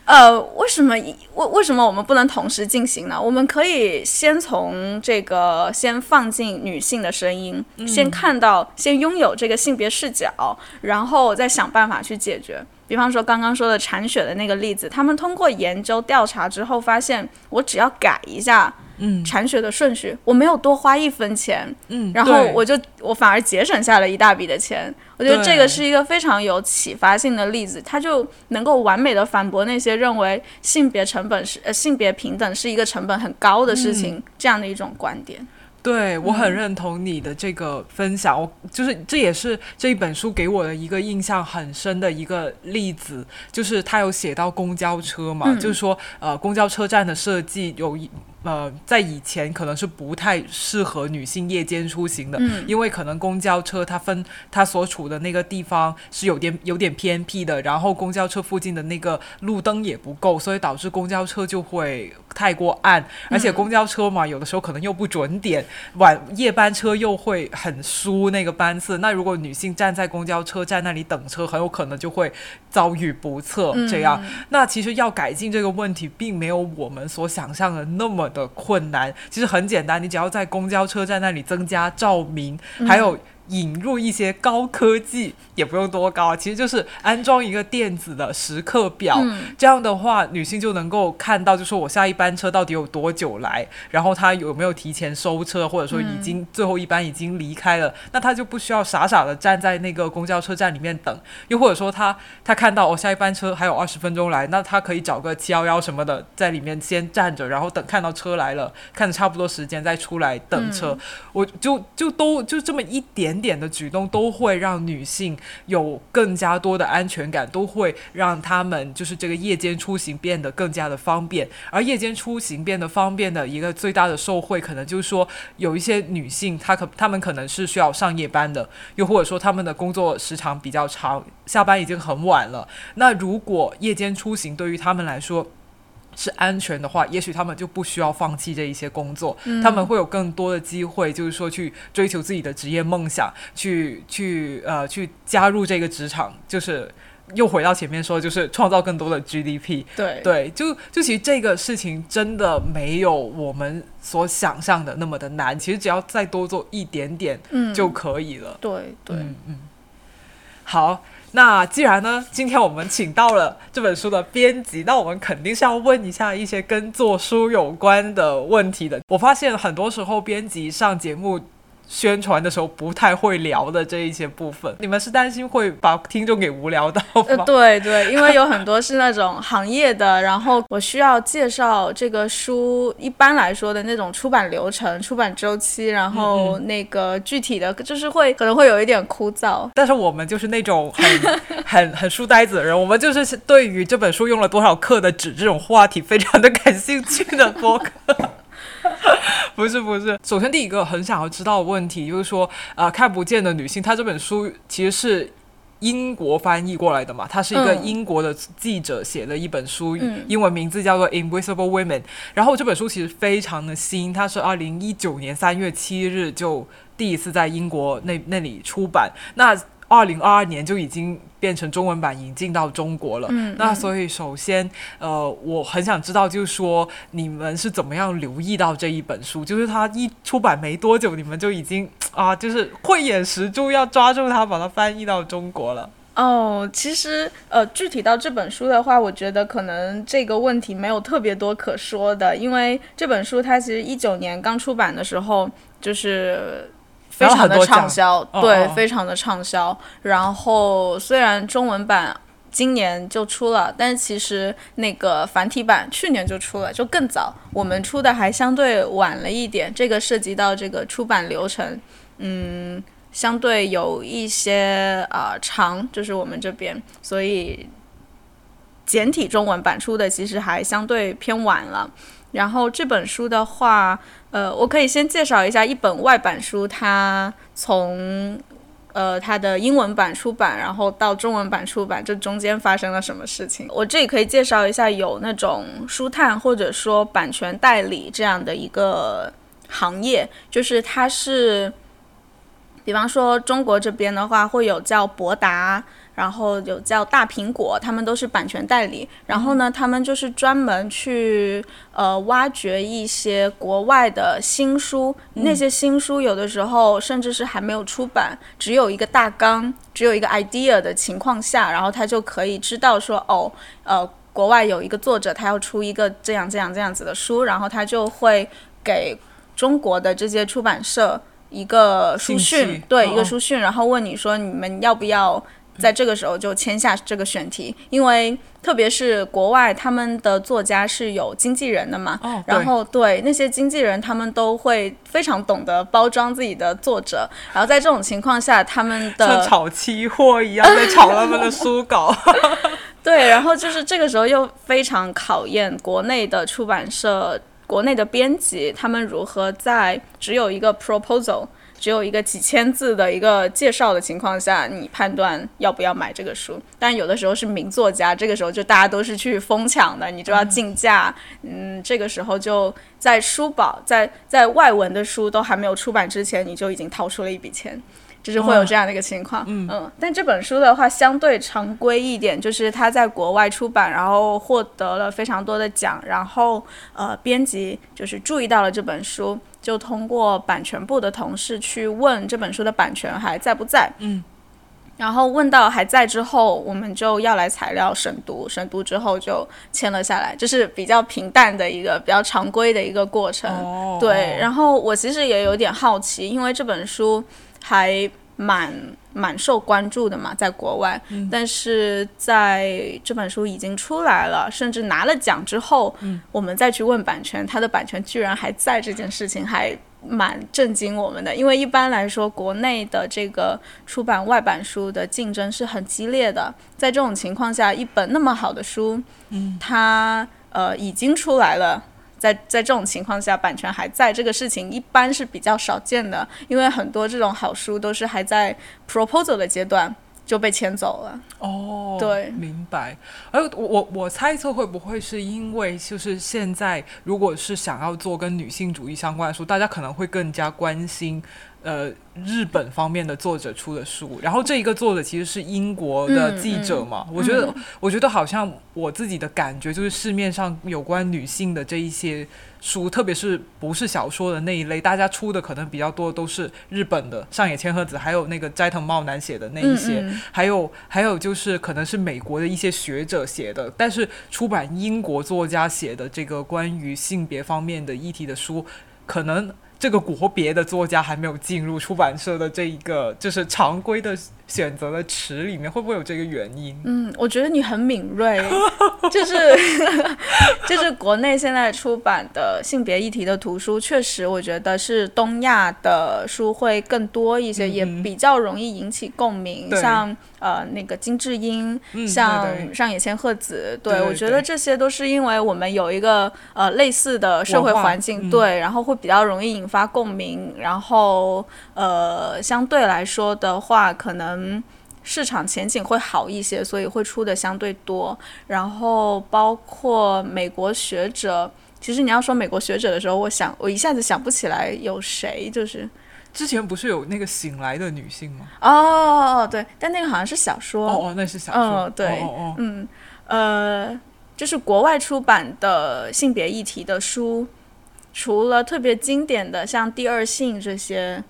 S3: 呃，为什么为为什么我们不能同时进行呢？我们可以先从这个先放进女性的声音，先看到，先拥有这个性别视角，然后再想办法去解决。比方说刚刚说的铲雪的那个例子，他们通过研究调查之后发现，我只要改一下。嗯，铲雪的顺序，我没有多花一分钱，嗯，然后我就我反而节省下了一大笔的钱。我觉得这个是一个非常有启发性的例子，它就能够完美的反驳那些认为性别成本是呃性别平等是一个成本很高的事情这样的一种观点。
S2: 对我很认同你的这个分享，我就是这也是这一本书给我的一个印象很深的一个例子，就是他有写到公交车嘛，就是说呃公交车站的设计有一。呃，在以前可能是不太适合女性夜间出行的，因为可能公交车它分它所处的那个地方是有点有点偏僻的，然后公交车附近的那个路灯也不够，所以导致公交车就会太过暗，而且公交车嘛，有的时候可能又不准点，晚夜班车又会很疏那个班次，那如果女性站在公交车站那里等车，很有可能就会遭遇不测。这样，那其实要改进这个问题，并没有我们所想象的那么。的困难其实很简单，你只要在公交车站那里增加照明，还有。引入一些高科技也不用多高，其实就是安装一个电子的时刻表，这样的话女性就能够看到，就说我下一班车到底有多久来，然后她有没有提前收车，或者说已经最后一班已经离开了，那她就不需要傻傻的站在那个公交车站里面等，又或者说她她看到我下一班车还有二十分钟来，那她可以找个七幺幺什么的在里面先站着，然后等看到车来了，看着差不多时间再出来等车，我就就都就这么一点。点的举动都会让女性有更加多的安全感，都会让他们就是这个夜间出行变得更加的方便。而夜间出行变得方便的一个最大的受惠，可能就是说有一些女性，她可她们可能是需要上夜班的，又或者说他们的工作时长比较长，下班已经很晚了。那如果夜间出行对于他们来说，是安全的话，也许他们就不需要放弃这一些工作，他们会有更多的机会，就是说去追求自己的职业梦想，去去呃去加入这个职场，就是又回到前面说，就是创造更多的 GDP。
S3: 对
S2: 对，就就其实这个事情真的没有我们所想象的那么的难，其实只要再多做一点点就可以了。
S3: 对对
S2: 嗯，好。那既然呢，今天我们请到了这本书的编辑，那我们肯定是要问一下一些跟做书有关的问题的。我发现很多时候编辑上节目。宣传的时候不太会聊的这一些部分，你们是担心会把听众给无聊到吗？
S3: 呃，对对，因为有很多是那种行业的，然后我需要介绍这个书，一般来说的那种出版流程、出版周期，然后那个具体的，就是会可能会有一点枯燥。
S2: 但是我们就是那种很很很书呆子的人，我们就是对于这本书用了多少克的纸这种话题非常的感兴趣的播客。不是不是，首先第一个很想要知道的问题就是说，呃，看不见的女性，她这本书其实是英国翻译过来的嘛，它是一个英国的记者写的一本书，英文名字叫做《Invisible Women》。然后这本书其实非常的新，它是二零一九年三月七日就第一次在英国那那里出版。那二零二二年就已经变成中文版引进到中国了。
S3: 嗯
S2: 那所以首先，呃，我很想知道，就是说你们是怎么样留意到这一本书？就是它一出版没多久，你们就已经啊，就是慧眼识珠，要抓住它，把它翻译到中国了。
S3: 哦，其实呃，具体到这本书的话，我觉得可能这个问题没有特别多可说的，因为这本书它其实一九年刚出版的时候就是。非常的畅销，
S2: 哦
S3: 对，
S2: 哦
S3: 非常的畅销。然后虽然中文版今年就出了，但是其实那个繁体版去年就出了，就更早。我们出的还相对晚了一点，这个涉及到这个出版流程，嗯，相对有一些啊、呃长，就是我们这边，所以简体中文版出的其实还相对偏晚了。然后这本书的话，呃，我可以先介绍一下一本外版书，它从呃它的英文版出版，然后到中文版出版，这中间发生了什么事情？我这里可以介绍一下，有那种书探或者说版权代理这样的一个行业，就是它是，比方说中国这边的话，会有叫博达。然后有叫大苹果，他们都是版权代理。然后呢，他们就是专门去呃挖掘一些国外的新书，那些新书有的时候甚至是还没有出版，只有一个大纲，只有一个 idea 的情况下，然后他就可以知道说，哦，呃，国外有一个作者他要出一个这样这样这样子的书，然后他就会给中国的这些出版社一个书讯，对，
S2: 哦
S3: 一个书讯，然后问你说你们要不要。在这个时候就签下这个选题，因为特别是国外他们的作家是有经纪人的嘛，
S2: 哦
S3: 然后对那些经纪人他们都会非常懂得包装自己的作者，然后在这种情况下，他们
S2: 像
S3: 的
S2: 炒期货一样在炒他们的书稿。
S3: 对，然后就是这个时候又非常考验国内的出版社、国内的编辑，他们如何在只有一个 proposal。只有一个几千字的一个介绍的情况下，你判断要不要买这个书。但有的时候是名作家，这个时候就大家都是去疯抢的，你就要竞价。嗯，这个时候就在书宝在在外文的书都还没有出版之前，你就已经掏出了一笔钱。就是会有这样的一个情况，嗯。但这本书的话相对常规一点，就是它在国外出版，然后获得了非常多的奖，然后呃，编辑就是注意到了这本书，就通过版权部的同事去问这本书的版权还在不在，
S2: 嗯，
S3: 然后问到还在之后，我们就要来材料审读，审读之后就签了下来，就是比较平淡的一个比较常规的一个过程，
S2: 哦。
S3: 对，然后我其实也有点好奇，因为这本书还蛮蛮受关注的嘛，在国外，但是在这本书已经出来了，甚至拿了奖之后，我们再去问版权，它的版权居然还在，这件事情还蛮震惊我们的。因为一般来说，国内的这个出版外版书的竞争是很激烈的，在这种情况下，一本那么好的书，嗯，它呃已经出来了。在在这种情况下，版权还在，这个事情一般是比较少见的，因为很多这种好书都是还在 proposal 的阶段就被签走了。
S2: 哦，
S3: 对
S2: 明白。而我我我猜测会不会是因为就是现在如果是想要做跟女性主义相关的书，大家可能会更加关心。呃，日本方面的作者出的书，然后这一个作者其实是英国的记者嘛，我觉得，我觉得好像我自己的感觉就是市面上有关女性的这一些书，特别是不是小说的那一类，大家出的可能比较多都是日本的上野千鹤子，还有那个斋藤茂男写的那一些，还有还有就是可能是美国的一些学者写的，但是出版英国作家写的这个关于性别方面的议题的书，可能。这个国别的作家还没有进入出版社的这一个就是常规的选择的池里面，会不会有这个原因？
S3: 嗯，我觉得你很敏锐，就是就是国内现在出版的性别议题的图书，确实我觉得是东亚的书会更多一些，
S2: 嗯
S3: 也比较容易引起共鸣。像呃那个金智英，
S2: 嗯
S3: 像上野千鹤子，
S2: 对对
S3: 我觉得这些都是因为我们有一个呃类似的社会环境，
S2: 嗯
S3: 对，然后会比较容易引发共鸣，然后呃相对来说的话，可能。市场前景会好一些，所以会出的相对多。然后包括美国学者，其实你要说美国学者的时候，我想我一下子想不起来有谁，就是
S2: 之前不是有那个醒来的女性吗？
S3: 哦，对，但那个好像是小说。
S2: 哦哦，那是小说。
S3: 嗯，对，
S2: 哦哦，
S3: 嗯，呃，就是国外出版的性别议题的书，除了特别经典的像《第二性》这些，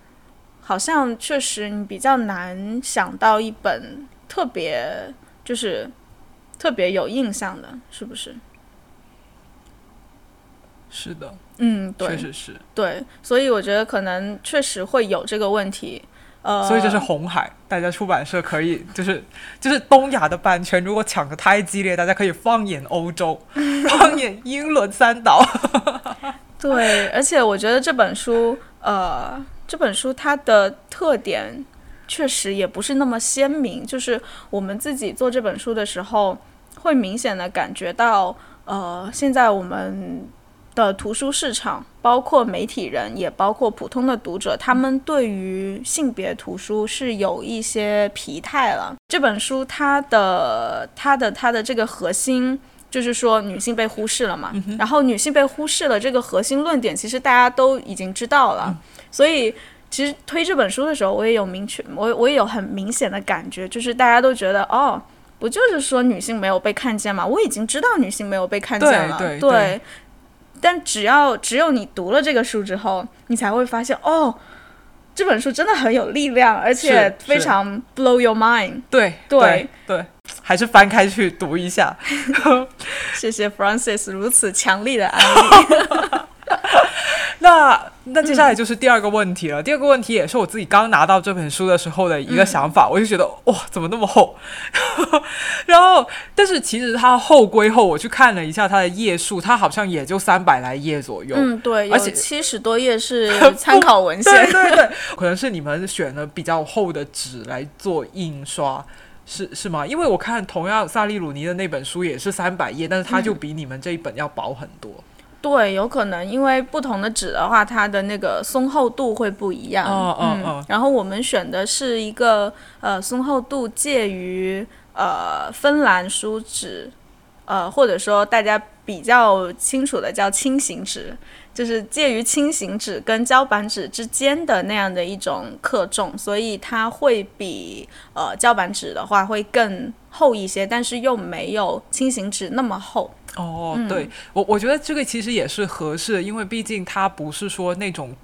S3: 好像确实你比较难想到一本特别就是特别有印象的，是不是？
S2: 是的，
S3: 嗯，对，
S2: 确实是。
S3: 对，所以我觉得可能确实会有这个问题。呃，
S2: 所以这是红海，大家出版社可以就是就是东亚的版权，如果抢的太激烈，大家可以放眼欧洲，放眼英伦三岛。
S3: 对，而且我觉得这本书，呃，这本书它的特点确实也不是那么鲜明，就是我们自己做这本书的时候，会明显的感觉到，呃，现在我们。的图书市场，包括媒体人，也包括普通的读者，他们对于性别图书是有一些疲态了。这本书它的它的它的这个核心就是说女性被忽视了嘛，然后女性被忽视了这个核心论点，其实大家都已经知道了。所以其实推这本书的时候，我也有明确，我我也有很明显的感觉，就是大家都觉得哦，不就是说女性没有被看见嘛？我已经知道女性没有被看见了，
S2: 对对。
S3: 但只要只有你读了这个书之后，你才会发现哦，这本书真的很有力量，而且非常 blow your mind。
S2: 对对对，还是翻开去读一下。
S3: 谢谢 Francis 如此强力的安利。
S2: 那那接下来就是第二个问题了。第二个问题也是我自己刚拿到这本书的时候的一个想法，我就觉得哇，怎么那么厚？然后，但是其实它厚归厚，我去看了一下它的页数，它好像也就三百来页左右。
S3: 嗯，对，而且七十多页是 参考文献。
S2: 对对对，可能是你们选了比较厚的纸来做印刷，是是吗？因为我看同样萨利鲁尼的那本书也是三百页，但是它就比你们这一本要薄很多。
S3: 对，有可能，因为不同的纸的话，它的那个松厚度会不一样。
S2: 嗯嗯嗯。
S3: 然后我们选的是一个呃松厚度介于呃芬兰书纸，呃或者说大家比较清楚的叫轻型纸，就是介于轻型纸跟胶板纸之间的那样的一种克重，所以它会比呃胶板纸的话会更厚一些，但是又没有轻型纸那么厚。
S2: 哦，对我我觉得这个其实也是合适的，因为毕竟它不是说那种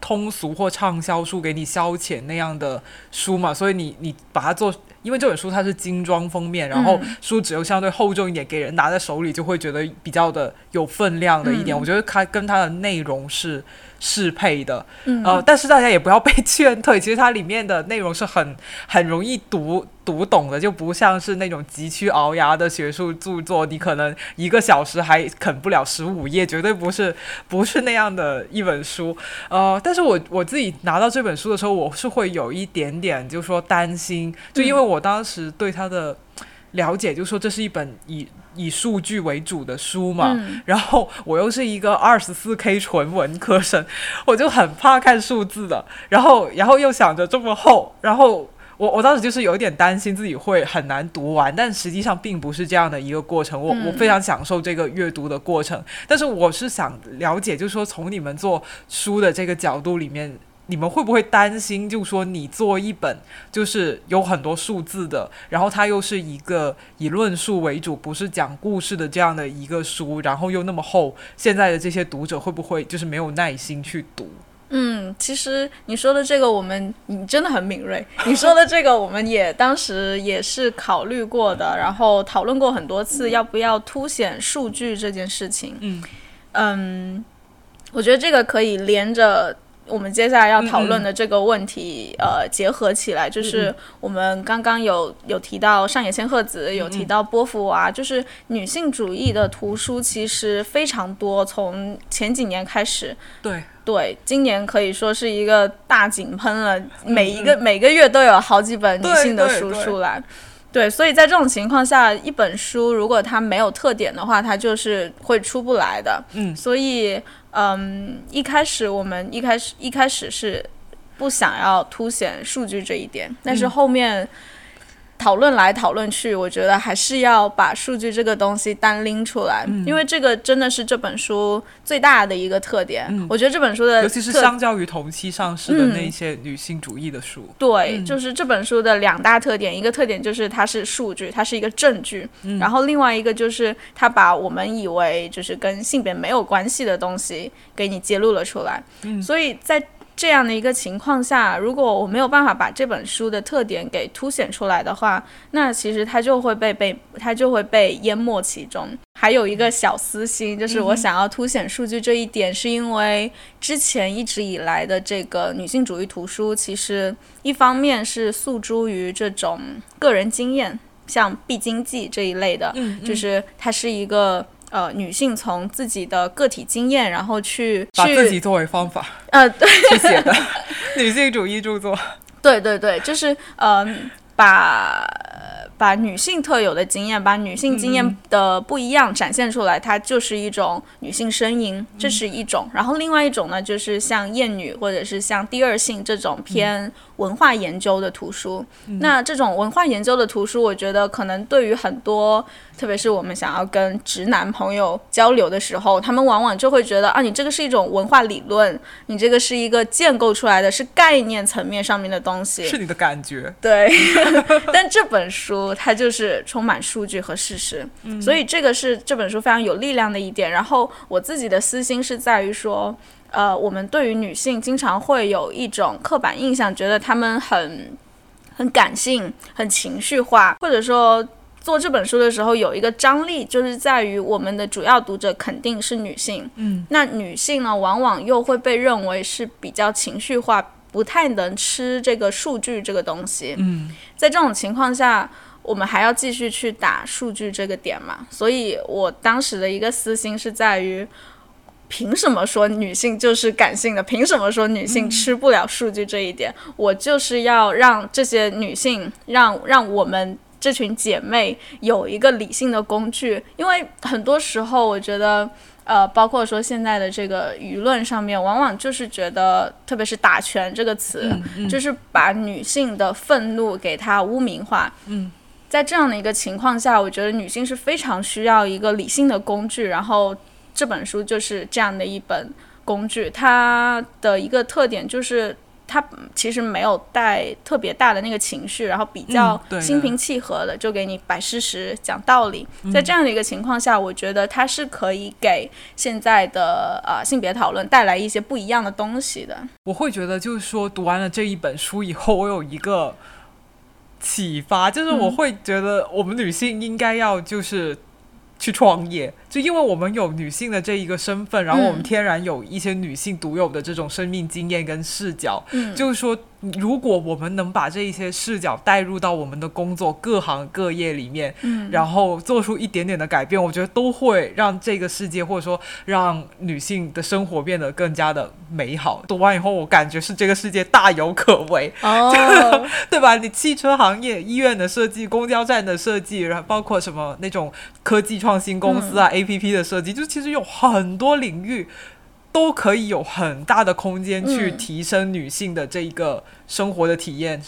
S2: 通俗或畅销书给你消遣那样的书嘛，所以你你把它做，因为这本书它是精装封面，然后书纸又相对厚重一点，给人拿在手里就会觉得比较的有分量的一点。我觉得它跟它的内容是。适配的，呃，但是大家也不要被劝退。其实它里面的内容是很 很容易读读懂的，就不像是那种急需熬牙的学术著作，你可能一个小时还啃不了十五页，绝对不是不是那样的一本书。呃，但是我我自己拿到这本书的时候，我是会有一点点，就是说担心，就因为我当时对他的了解，就说这是一本以。以数据为主的书嘛，然后我又是一个二十四 K 纯文科生，我就很怕看数字的，然后然后又想着这么厚，然后我我当时就是有一点担心自己会很难读完，但实际上并不是这样的一个过程，我我非常享受这个阅读的过程，但是我是想了解，就是说从你们做书的这个角度里面。你们会不会担心，就说你做一本就是有很多数字的，然后它又是一个以论述为主，不是讲故事的这样的一个书，然后又那么厚，现在的这些读者会不会就是没有耐心去读？
S3: 嗯，其实你说的这个，我们你真的很敏锐。你说的这个，我们也当时也是考虑过的，然后讨论过很多次，要不要凸显数据这件事情。嗯嗯，我觉得这个可以连着。我们接下来要讨论的这个问题，呃，结合起来，就是我们刚刚有有提到上野千鹤子，有提到波伏娃，就是女性主义的图书其实非常多，从前几年开始，
S2: 对。
S3: 对，今年可以说是一个大井喷了，每一个每个月都有好几本女性的书出来，对，所以在这种情况下，一本书如果它没有特点的话，它就是会出不来的，
S2: 嗯，
S3: 所以。嗯，一开始我们一开始一开始是不想要凸显数据这一点，但是后面讨论来讨论去，我觉得还是要把数据这个东西单拎出来，因为这个真的是这本书最大的一个特点。我觉得这本书的，
S2: 尤其是相较于同期上市的那些女性主义的书，
S3: 对，就是这本书的两大特点，一个特点就是它是数据，它是一个证据，然后另外一个就是它把我们以为就是跟性别没有关系的东西给你揭露了出来。所以在这样的一个情况下，如果我没有办法把这本书的特点给凸显出来的话，那其实它就会被被它就会被淹没其中。还有一个小私心，就是我想要凸显数据这一点，是因为之前一直以来的这个女性主义图书，其实一方面是诉诸于这种个人经验，像必经记这一类的，就是它是一个。呃，女性从自己的个体经验，然后去
S2: 把自己作为方法，
S3: 呃，对，
S2: 去写的 女性主义著作，
S3: 对对对，就是呃，把。把女性特有的经验，把女性经验的不一样展现出来，它就是一种女性声音，这是一种。然后另外一种呢，就是像厌女或者是像第二性这种偏文化研究的图书。那这种文化研究的图书，我觉得可能对于很多，特别是我们想要跟直男朋友交流的时候，他们往往就会觉得啊，你这个是一种文化理论，你这个是一个建构出来的是概念层面上面的东西，
S2: 是你的感觉。
S3: 对，但这本书。它就是充满数据和事实，所以这个是这本书非常有力量的一点。然后我自己的私心是在于说，呃，我们对于女性经常会有一种刻板印象，觉得她们很很感性、很情绪化，或者说做这本书的时候有一个张力，就是在于我们的主要读者肯定是女性。
S2: 嗯，
S3: 那女性呢，往往又会被认为是比较情绪化，不太能吃这个数据这个东西。
S2: 嗯，
S3: 在这种情况下。我们还要继续去打数据这个点嘛？所以我当时的一个私心是在于，凭什么说女性就是感性的？凭什么说女性吃不了数据这一点？我就是要让这些女性，让让我们这群姐妹有一个理性的工具。因为很多时候，我觉得，呃，包括说现在的这个舆论上面，往往就是觉得，特别是“打拳”这个词，就是把女性的愤怒给它污名化。
S2: 嗯。
S3: 在这样的一个情况下，我觉得女性是非常需要一个理性的工具，然后这本书就是这样的一本工具。它的一个特点就是它其实没有带特别大的那个情绪，然后比较心平气和的就给你摆事实、讲道理。在这样的一个情况下，我觉得它是可以给现在的呃性别讨论带来一些不一样的东西的。
S2: 我会觉得，就是说读完了这一本书以后，我有一个。启发就是我会觉得我们女性应该要就是去创业，就因为我们有女性的这一个身份，然后我们天然有一些女性独有的这种生命经验跟视角，就是说。如果我们能把这一些视角带入到我们的工作各行各业里面，
S3: 嗯，
S2: 然后做出一点点的改变，我觉得都会让这个世界或者说让女性的生活变得更加的美好。读完以后，我感觉是这个世界大有可为，
S3: 哦，
S2: 对吧？你汽车行业、医院的设计、公交站的设计，然后包括什么那种科技创新公司啊、A P P 的设计，就其实有很多领域。都可以有很大的空间去提升女性的这一个生活的体验、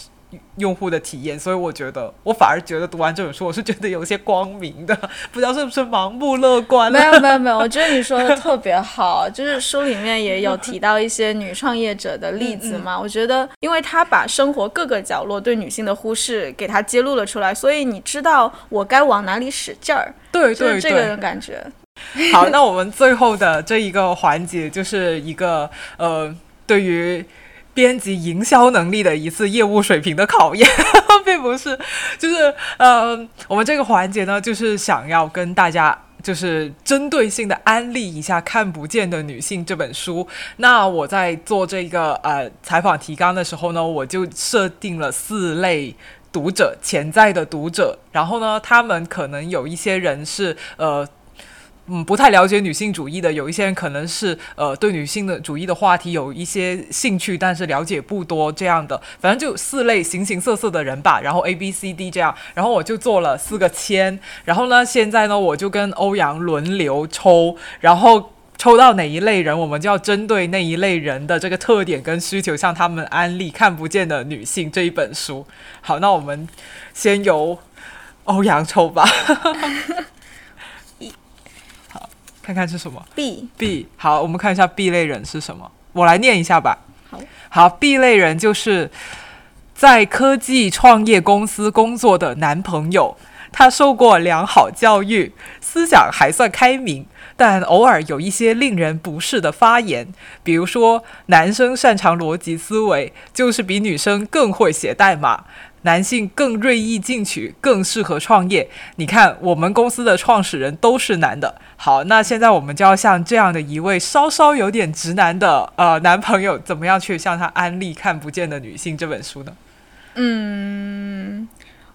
S2: 用户的体验，所以我觉得，我反而觉得读完这本书，我是觉得有些光明的，不知道是不是盲目乐观。
S3: 没有没有没有，我觉得你说的特别好，就是书里面也有提到一些女创业者的例子嘛。我觉得，因为她把生活各个角落对女性的忽视给她揭露了出来，所以你知道我该往哪里使劲儿。
S2: 对对
S3: 对，这个感觉。
S2: 好，那我们最后的这一个环节就是一个呃，对于编辑营销能力的一次业务水平的考验，并不是，就是呃，我们这个环节呢，就是想要跟大家就是针对性的安利一下《看不见的女性》这本书。那我在做这个呃采访提纲的时候呢，我就设定了四类读者，潜在的读者，然后呢，他们可能有一些人是呃。嗯，不太了解女性主义的，有一些人可能是呃对女性的主义的话题有一些兴趣，但是了解不多这样的，反正就四类形形色色的人吧。然后 A B C D 这样，然后我就做了四个签，然后呢，现在呢我就跟欧阳轮流抽，然后。抽到哪一类人，我们就要针对那一类人的这个特点跟需求，向他们安利《看不见的女性》这一本书。好，那我们先由欧阳抽吧。好，看看是什么
S3: B
S2: B。好，我们看一下 B 类人是什么。我来念一下吧。
S3: 好，
S2: 好，B 类人就是在科技创业公司工作的男朋友。他受过良好教育，思想还算开明，但偶尔有一些令人不适的发言，比如说男生擅长逻辑思维，就是比女生更会写代码；男性更锐意进取，更适合创业。你看，我们公司的创始人都是男的。好，那现在我们就要像这样的一位稍稍有点直男的呃男朋友，怎么样去向他安利《看不见的女性》这本书呢？
S3: 嗯。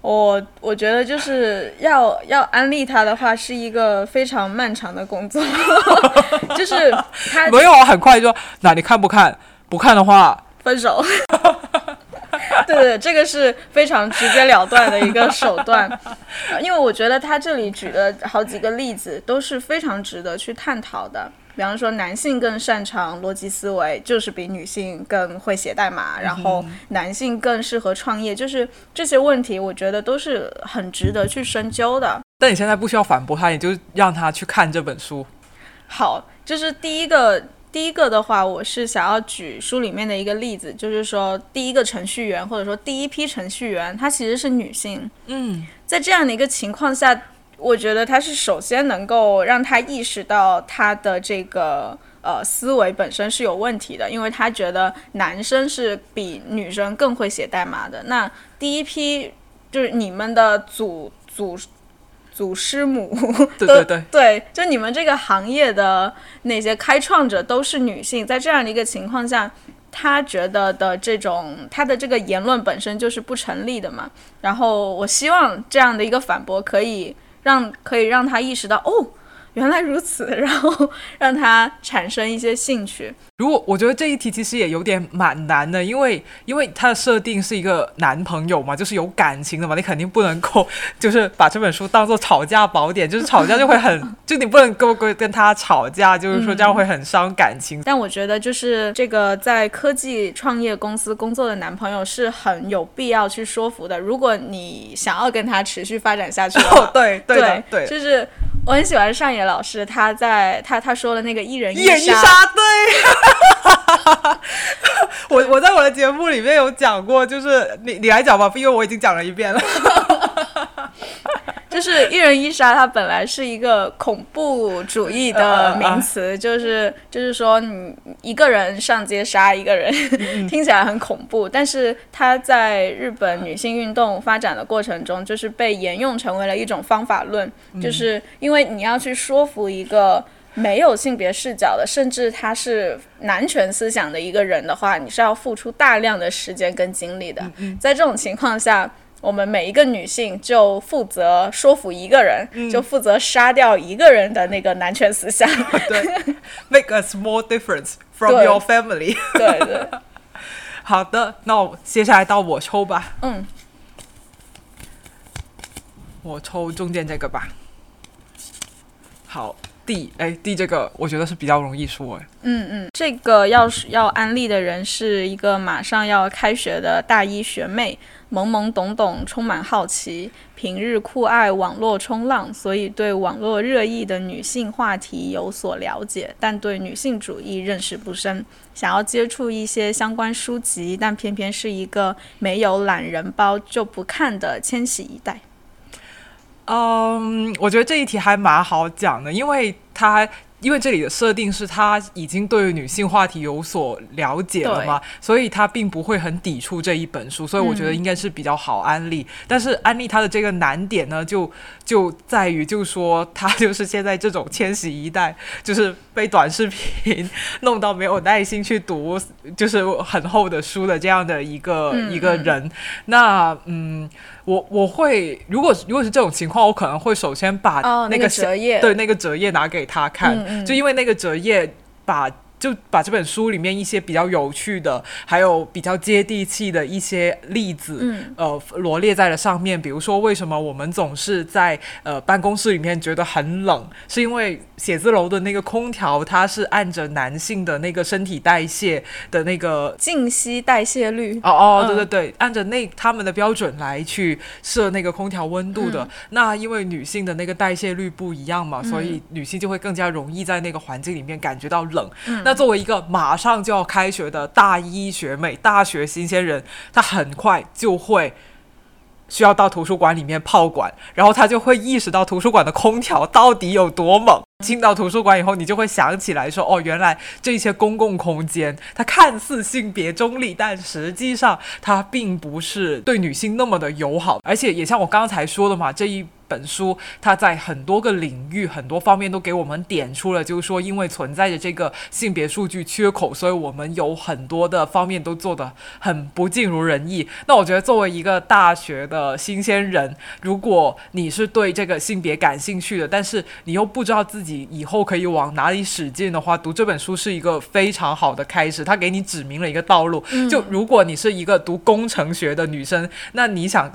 S3: 我我觉得就是要要安利他的话，是一个非常漫长的工作，就是他
S2: 没有很快说，那你看不看？不看的话，
S3: 分手。对对，这个是非常直截了断的一个手段，因为我觉得他这里举的好几个例子都是非常值得去探讨的。比方说，男性更擅长逻辑思维，就是比女性更会写代码；然后男性更适合创业，就是这些问题，我觉得都是很值得去深究的。
S2: 但你现在不需要反驳他，你就让他去看这本书。
S3: 好，就是第一个，第一个的话，我是想要举书里面的一个例子，就是说，第一个程序员或者说第一批程序员，她其实是女性。
S2: 嗯，
S3: 在这样的一个情况下。我觉得他是首先能够让他意识到他的这个呃思维本身是有问题的，因为他觉得男生是比女生更会写代码的。那第一批就是你们的祖祖祖师母，
S2: 对对对，
S3: 对，就你们这个行业的那些开创者都是女性，在这样的一个情况下，他觉得的这种他的这个言论本身就是不成立的嘛。然后我希望这样的一个反驳可以。让可以让他意识到哦，原来如此，然后让他产生一些兴趣。
S2: 如果我觉得这一题其实也有点蛮难的，因为因为它的设定是一个男朋友嘛，就是有感情的嘛，你肯定不能够 就是把这本书当做吵架宝典，就是吵架就会很，就你不能够跟跟他吵架，就是说这样会很伤感情。
S3: 但我觉得就是这个在科技创业公司工作的男朋友是很有必要去说服的。如果你想要跟他持续发展下去，
S2: 对
S3: 对
S2: 对，
S3: 就是我很喜欢上野老师，他在他他说的那个一人
S2: 一杀，对。我我在我的节目里面有讲过，就是你你来讲吧，因为我已经讲了一遍了。
S3: 就是一人一杀，它本来是一个恐怖主义的名词，就是就是说你一个人上街杀一个人，听起来很恐怖，但是它在日本女性运动发展的过程中，就是被沿用成为了一种方法论，就是因为你要去说服一个。没有性别视角的，甚至他是男权思想的一个人的话，你是要付出大量的时间跟精力的。在这种情况下，我们每一个女性就负责说服一个人，就负责杀掉一个人的那个男权思想。
S2: 对，make a small difference from your family。
S3: 对对。
S2: 好的，那我接下来到我抽吧。
S3: 嗯。
S2: 我抽中间这个吧。好。D 哎，D 这个我觉得是比较容易说哎。
S3: 嗯嗯，这个要是要安利的人是一个马上要开学的大一学妹，懵懵懂懂，充满好奇，平日酷爱网络冲浪，所以对网络热议的女性话题有所了解，但对女性主义认识不深，想要接触一些相关书籍，但偏偏是一个没有懒人包就不看的千禧一代。
S2: 嗯，我觉得这一题还蛮好讲的，因为它因为这里的设定是他已经对女性话题有所了解了嘛，所以他并不会很抵触这一本书，所以我觉得应该是比较好安利。但是安利他的这个难点呢，就就在于，就是说他就是现在这种千禧一代，就是被短视频弄到没有耐心去读，就是很厚的书的这样的一个一个人。那嗯。我我会如果如果是这种情况，我可能会首先把那个
S3: 折页。
S2: 对那个折页拿给他看，就因为那个折页把就把这本书里面一些比较有趣的，还有比较接地气的一些例子，
S3: 嗯
S2: 呃，罗列在了上面。比如说，为什么我们总是在呃办公室里面觉得很冷，是因为写字楼的那个空调它是按着男性的那个身体代谢的那个
S3: 静息代谢率。
S2: 哦哦，
S3: 嗯
S2: 对对对，按着那他们的标准来去设那个空调温度的。那因为女性的那个代谢率不一样嘛，所以女性就会更加容易在那个环境里面感觉到冷。那作为一个马上就要开学的大一学妹、大学新鲜人，她很快就会。需要到图书馆里面泡馆，然后她就会意识到图书馆的空调到底有多猛。进到图书馆以后，你就会想起来说，哦，原来这些公共空间，它看似性别中立，但实际上它并不是对女性那么的友好，而且也像我刚才说的嘛，这一。本书它在很多个领域、很多方面都给我们点出了，就是说，因为存在着这个性别数据缺口，所以我们有很多的方面都做得很不尽如人意。那我觉得，作为一个大学的新鲜人，如果你是对这个性别感兴趣的，但是你又不知道自己以后可以往哪里使劲的话，读这本书是一个非常好的开始。它给你指明了一个道路。就如果你是一个读工程学的女生，那你想。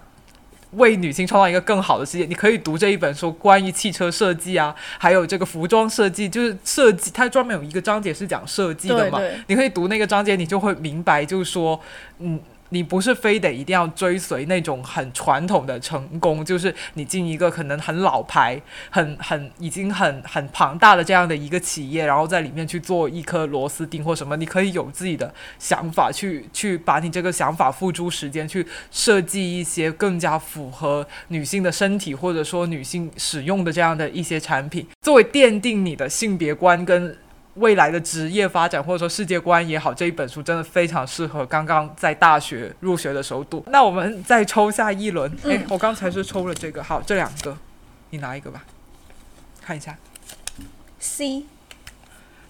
S2: 为女性创造一个更好的世界，你可以读这一本书，关于汽车设计啊，还有这个服装设计，就是设计，它专门有一个章节是讲设计的嘛。
S3: 对对
S2: 你可以读那个章节，你就会明白，就是说，嗯。你不是非得一定要追随那种很传统的成功，就是你进一个可能很老牌、很很已经很很庞大的这样的一个企业，然后在里面去做一颗螺丝钉或什么，你可以有自己的想法，去去把你这个想法付诸实践，去设计一些更加符合女性的身体或者说女性使用的这样的一些产品，作为奠定你的性别观跟。未来的职业发展或者说世界观也好，这一本书真的非常适合刚刚在大学入学的时候读。那我们再抽下一轮，哎、我刚才是抽了这个，好，这两个，你拿一个吧，看一下。
S3: C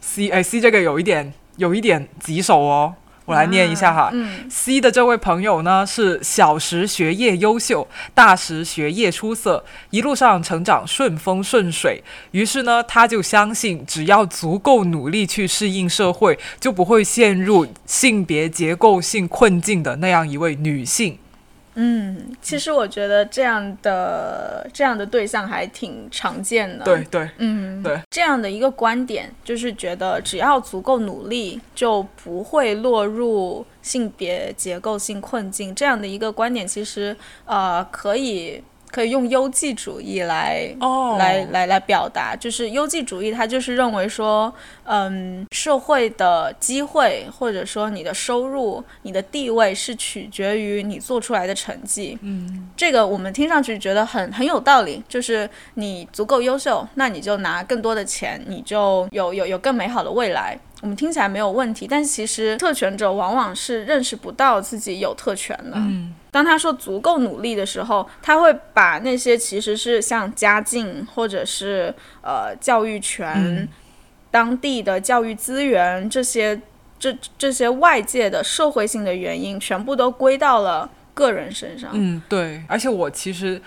S2: C，哎，C 这个有一点有一点棘手哦。我来念一下哈、
S3: 嗯
S2: c 的这位朋友呢是小时学业优秀，大时学业出色，一路上成长顺风顺水。于是呢，他就相信，只要足够努力去适应社会，就不会陷入性别结构性困境的那样一位女性。
S3: 嗯，其实我觉得这样的这样的对象还挺常见的。
S2: 对，对，
S3: 嗯，
S2: 对，
S3: 这样的一个观点就是觉得只要足够努力，就不会落入性别结构性困境。这样的一个观点，其实呃可以。可以用优绩主义来、
S2: 哦
S3: 来来来表达，就是优绩主义，它就是认为说，嗯，社会的机会或者说你的收入、你的地位是取决于你做出来的成绩。
S2: 嗯，
S3: 这个我们听上去觉得很很有道理，就是你足够优秀，那你就拿更多的钱，你就有有有更美好的未来。我们听起来没有问题，但是其实特权者往往是认识不到自己有特权的。
S2: 嗯
S3: 当他说足够努力的时候，他会把那些其实是像家境或者是呃教育权、
S2: 嗯
S3: 当地的教育资源这些这这些外界的社会性的原因，全部都归到了个人身上。
S2: 嗯，对。而且我其实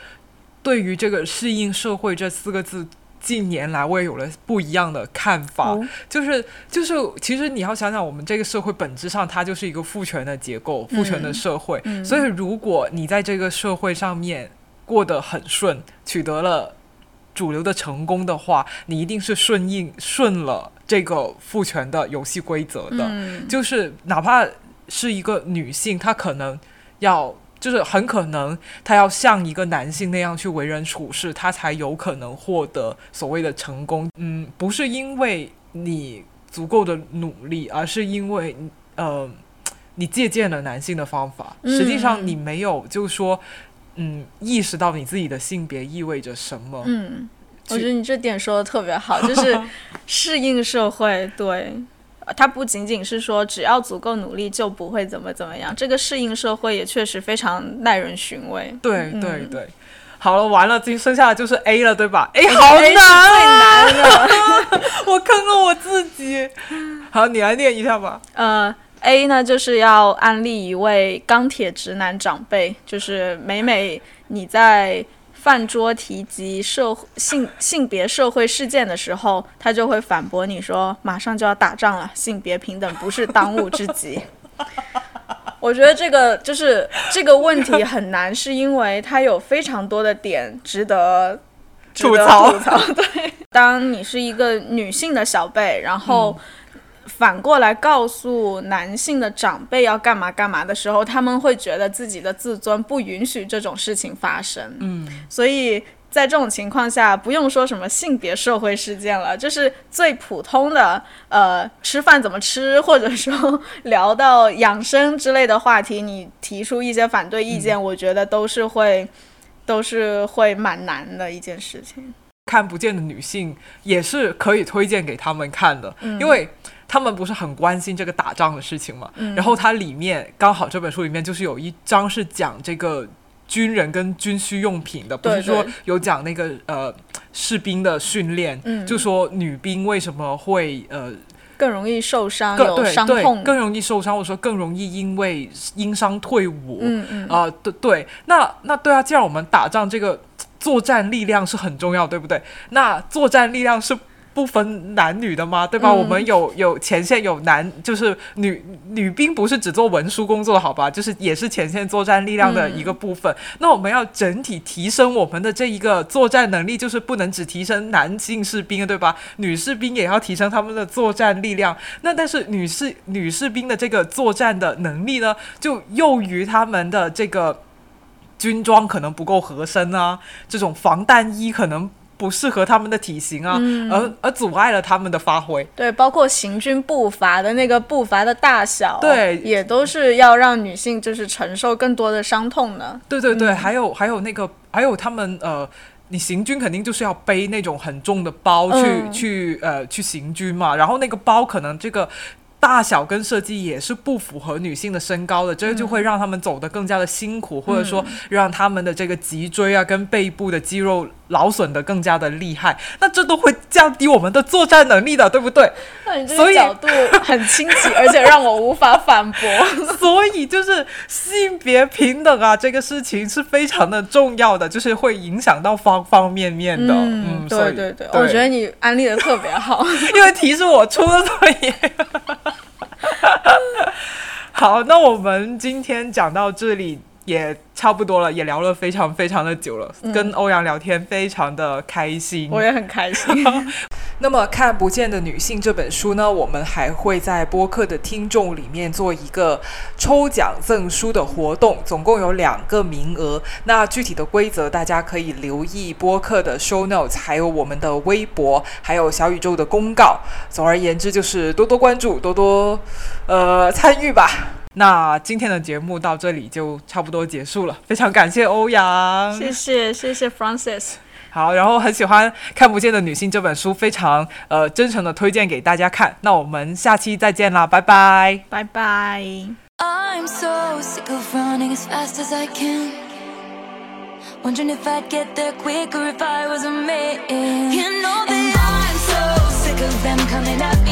S2: 对于这个“适应社会”这四个字。近年来，我也有了不一样的看法，
S3: 哦
S2: 就是就是，其实你要想想，我们这个社会本质上它就是一个父权的结构，父权的社会。
S3: 嗯
S2: 所以，如果你在这个社会上面过得很顺，取得了主流的成功的话，你一定是顺应顺了这个父权的游戏规则的。
S3: 嗯
S2: 就是哪怕是一个女性，她可能要。就是很可能，他要像一个男性那样去为人处事，他才有可能获得所谓的成功。嗯，不是因为你足够的努力，而是因为呃，你借鉴了男性的方法。
S3: 嗯
S2: 实际上，你没有就是说，嗯，意识到你自己的性别意味着什么。
S3: 嗯，我觉得你这点说的特别好，就是 适应社会，对。呃它不仅仅是说只要足够努力就不会怎么怎么样，这个适应社会也确实非常耐人寻味。
S2: 对
S3: 嗯
S2: 对对，好了，完了，今剩下的就是 A 了，对吧？A 好难啊，
S3: 最难的。
S2: 我坑了我自己。好，你来念一下吧。
S3: 呃，A 呢就是要安利一位钢铁直男长辈，就是每每你在饭桌提及社性性别社会事件的时候，他就会反驳你说：“马上就要打仗了，性别平等不是当务之急。”我觉得这个就是这个问题很难，是因为它有非常多的点值得
S2: 吐槽。
S3: 吐槽对，当你是一个女性的小辈，然后反过来告诉男性的长辈要干嘛干嘛的时候，他们会觉得自己的自尊不允许这种事情发生。
S2: 嗯，
S3: 所以。在这种情况下，不用说什么性别社会事件了，就是最普通的，呃，吃饭怎么吃，或者说聊到养生之类的话题，你提出一些反对意见，我觉得都是会，都是会蛮难的一件事情。
S2: 看不见的女性也是可以推荐给他们看的，因为他们不是很关心这个打仗的事情嘛。然后它里面刚好这本书里面就是有一章是讲这个。军人跟军需用品的，不是说有讲那个呃士兵的训练，就说女兵为什么会呃
S3: 更容易受伤，有伤痛，
S2: 更容易受伤，或者说更容易因为因伤退伍，嗯嗯啊对对，那那对啊，既然我们打仗这个作战力量是很重要，对不对？那作战力量是。不分男女的吗？对吧？我们有有前线有男，就是女女兵不是只做文书工作，好吧？就是也是前线作战力量的一个部分。那我们要整体提升我们的这一个作战能力，就是不能只提升男性士兵，对吧？女士兵也要提升他们的作战力量。那但是女士女士兵的这个作战的能力呢，就囿于他们的这个军装可能不够合身啊，这种防弹衣可能。不适合他们的体型啊，而而阻碍了他们的发挥。
S3: 对，包括行军步伐的那个步伐的大小，
S2: 对，
S3: 也都是要让女性就是承受更多的伤痛的。
S2: 对对对，还有还有那个，还有他们呃，你行军肯定就是要背那种很重的包去去呃去行军嘛，然后那个包可能这个。大小跟设计也是不符合女性的身高的，这个就会让他们走得更加的辛苦，或者说让他们的这个脊椎啊跟背部的肌肉劳损的更加的厉害，那这都会降低我们的作战能力的，对不对？
S3: 那你这个角度很清晰，而且让我无法反驳。
S2: 所以就是性别平等啊，这个事情是非常的重要的，就是会影响到方方面面的。嗯，
S3: 对对对，我觉得你安利的特别好，
S2: 因为题是我出的，作业。好，那我们今天讲到这里也差不多了，也聊了非常非常的久了，跟欧阳聊天非常的开心，
S3: 我也很开心。
S2: 那么《看不见的女性》这本书呢，我们还会在播客的听众里面做一个抽奖赠书的活动，总共有两个名额。那具体的规则大家可以留意播客的 show notes，还有我们的微博，还有小宇宙的公告。总而言之，就是多多关注，多多呃参与吧。那今天的节目到这里就差不多结束了，非常感谢欧阳，
S3: 谢谢谢谢 Francis。
S2: 好，然后很喜欢《看不见的女性》这本书，非常呃真诚的推荐给大家看。那我们下期再见啦，拜拜，
S3: 拜拜。
S1: I'm so sick of running as fast as I can. Wondering if I'd get there quicker if I was a man. You know that I'm so sick of them coming up.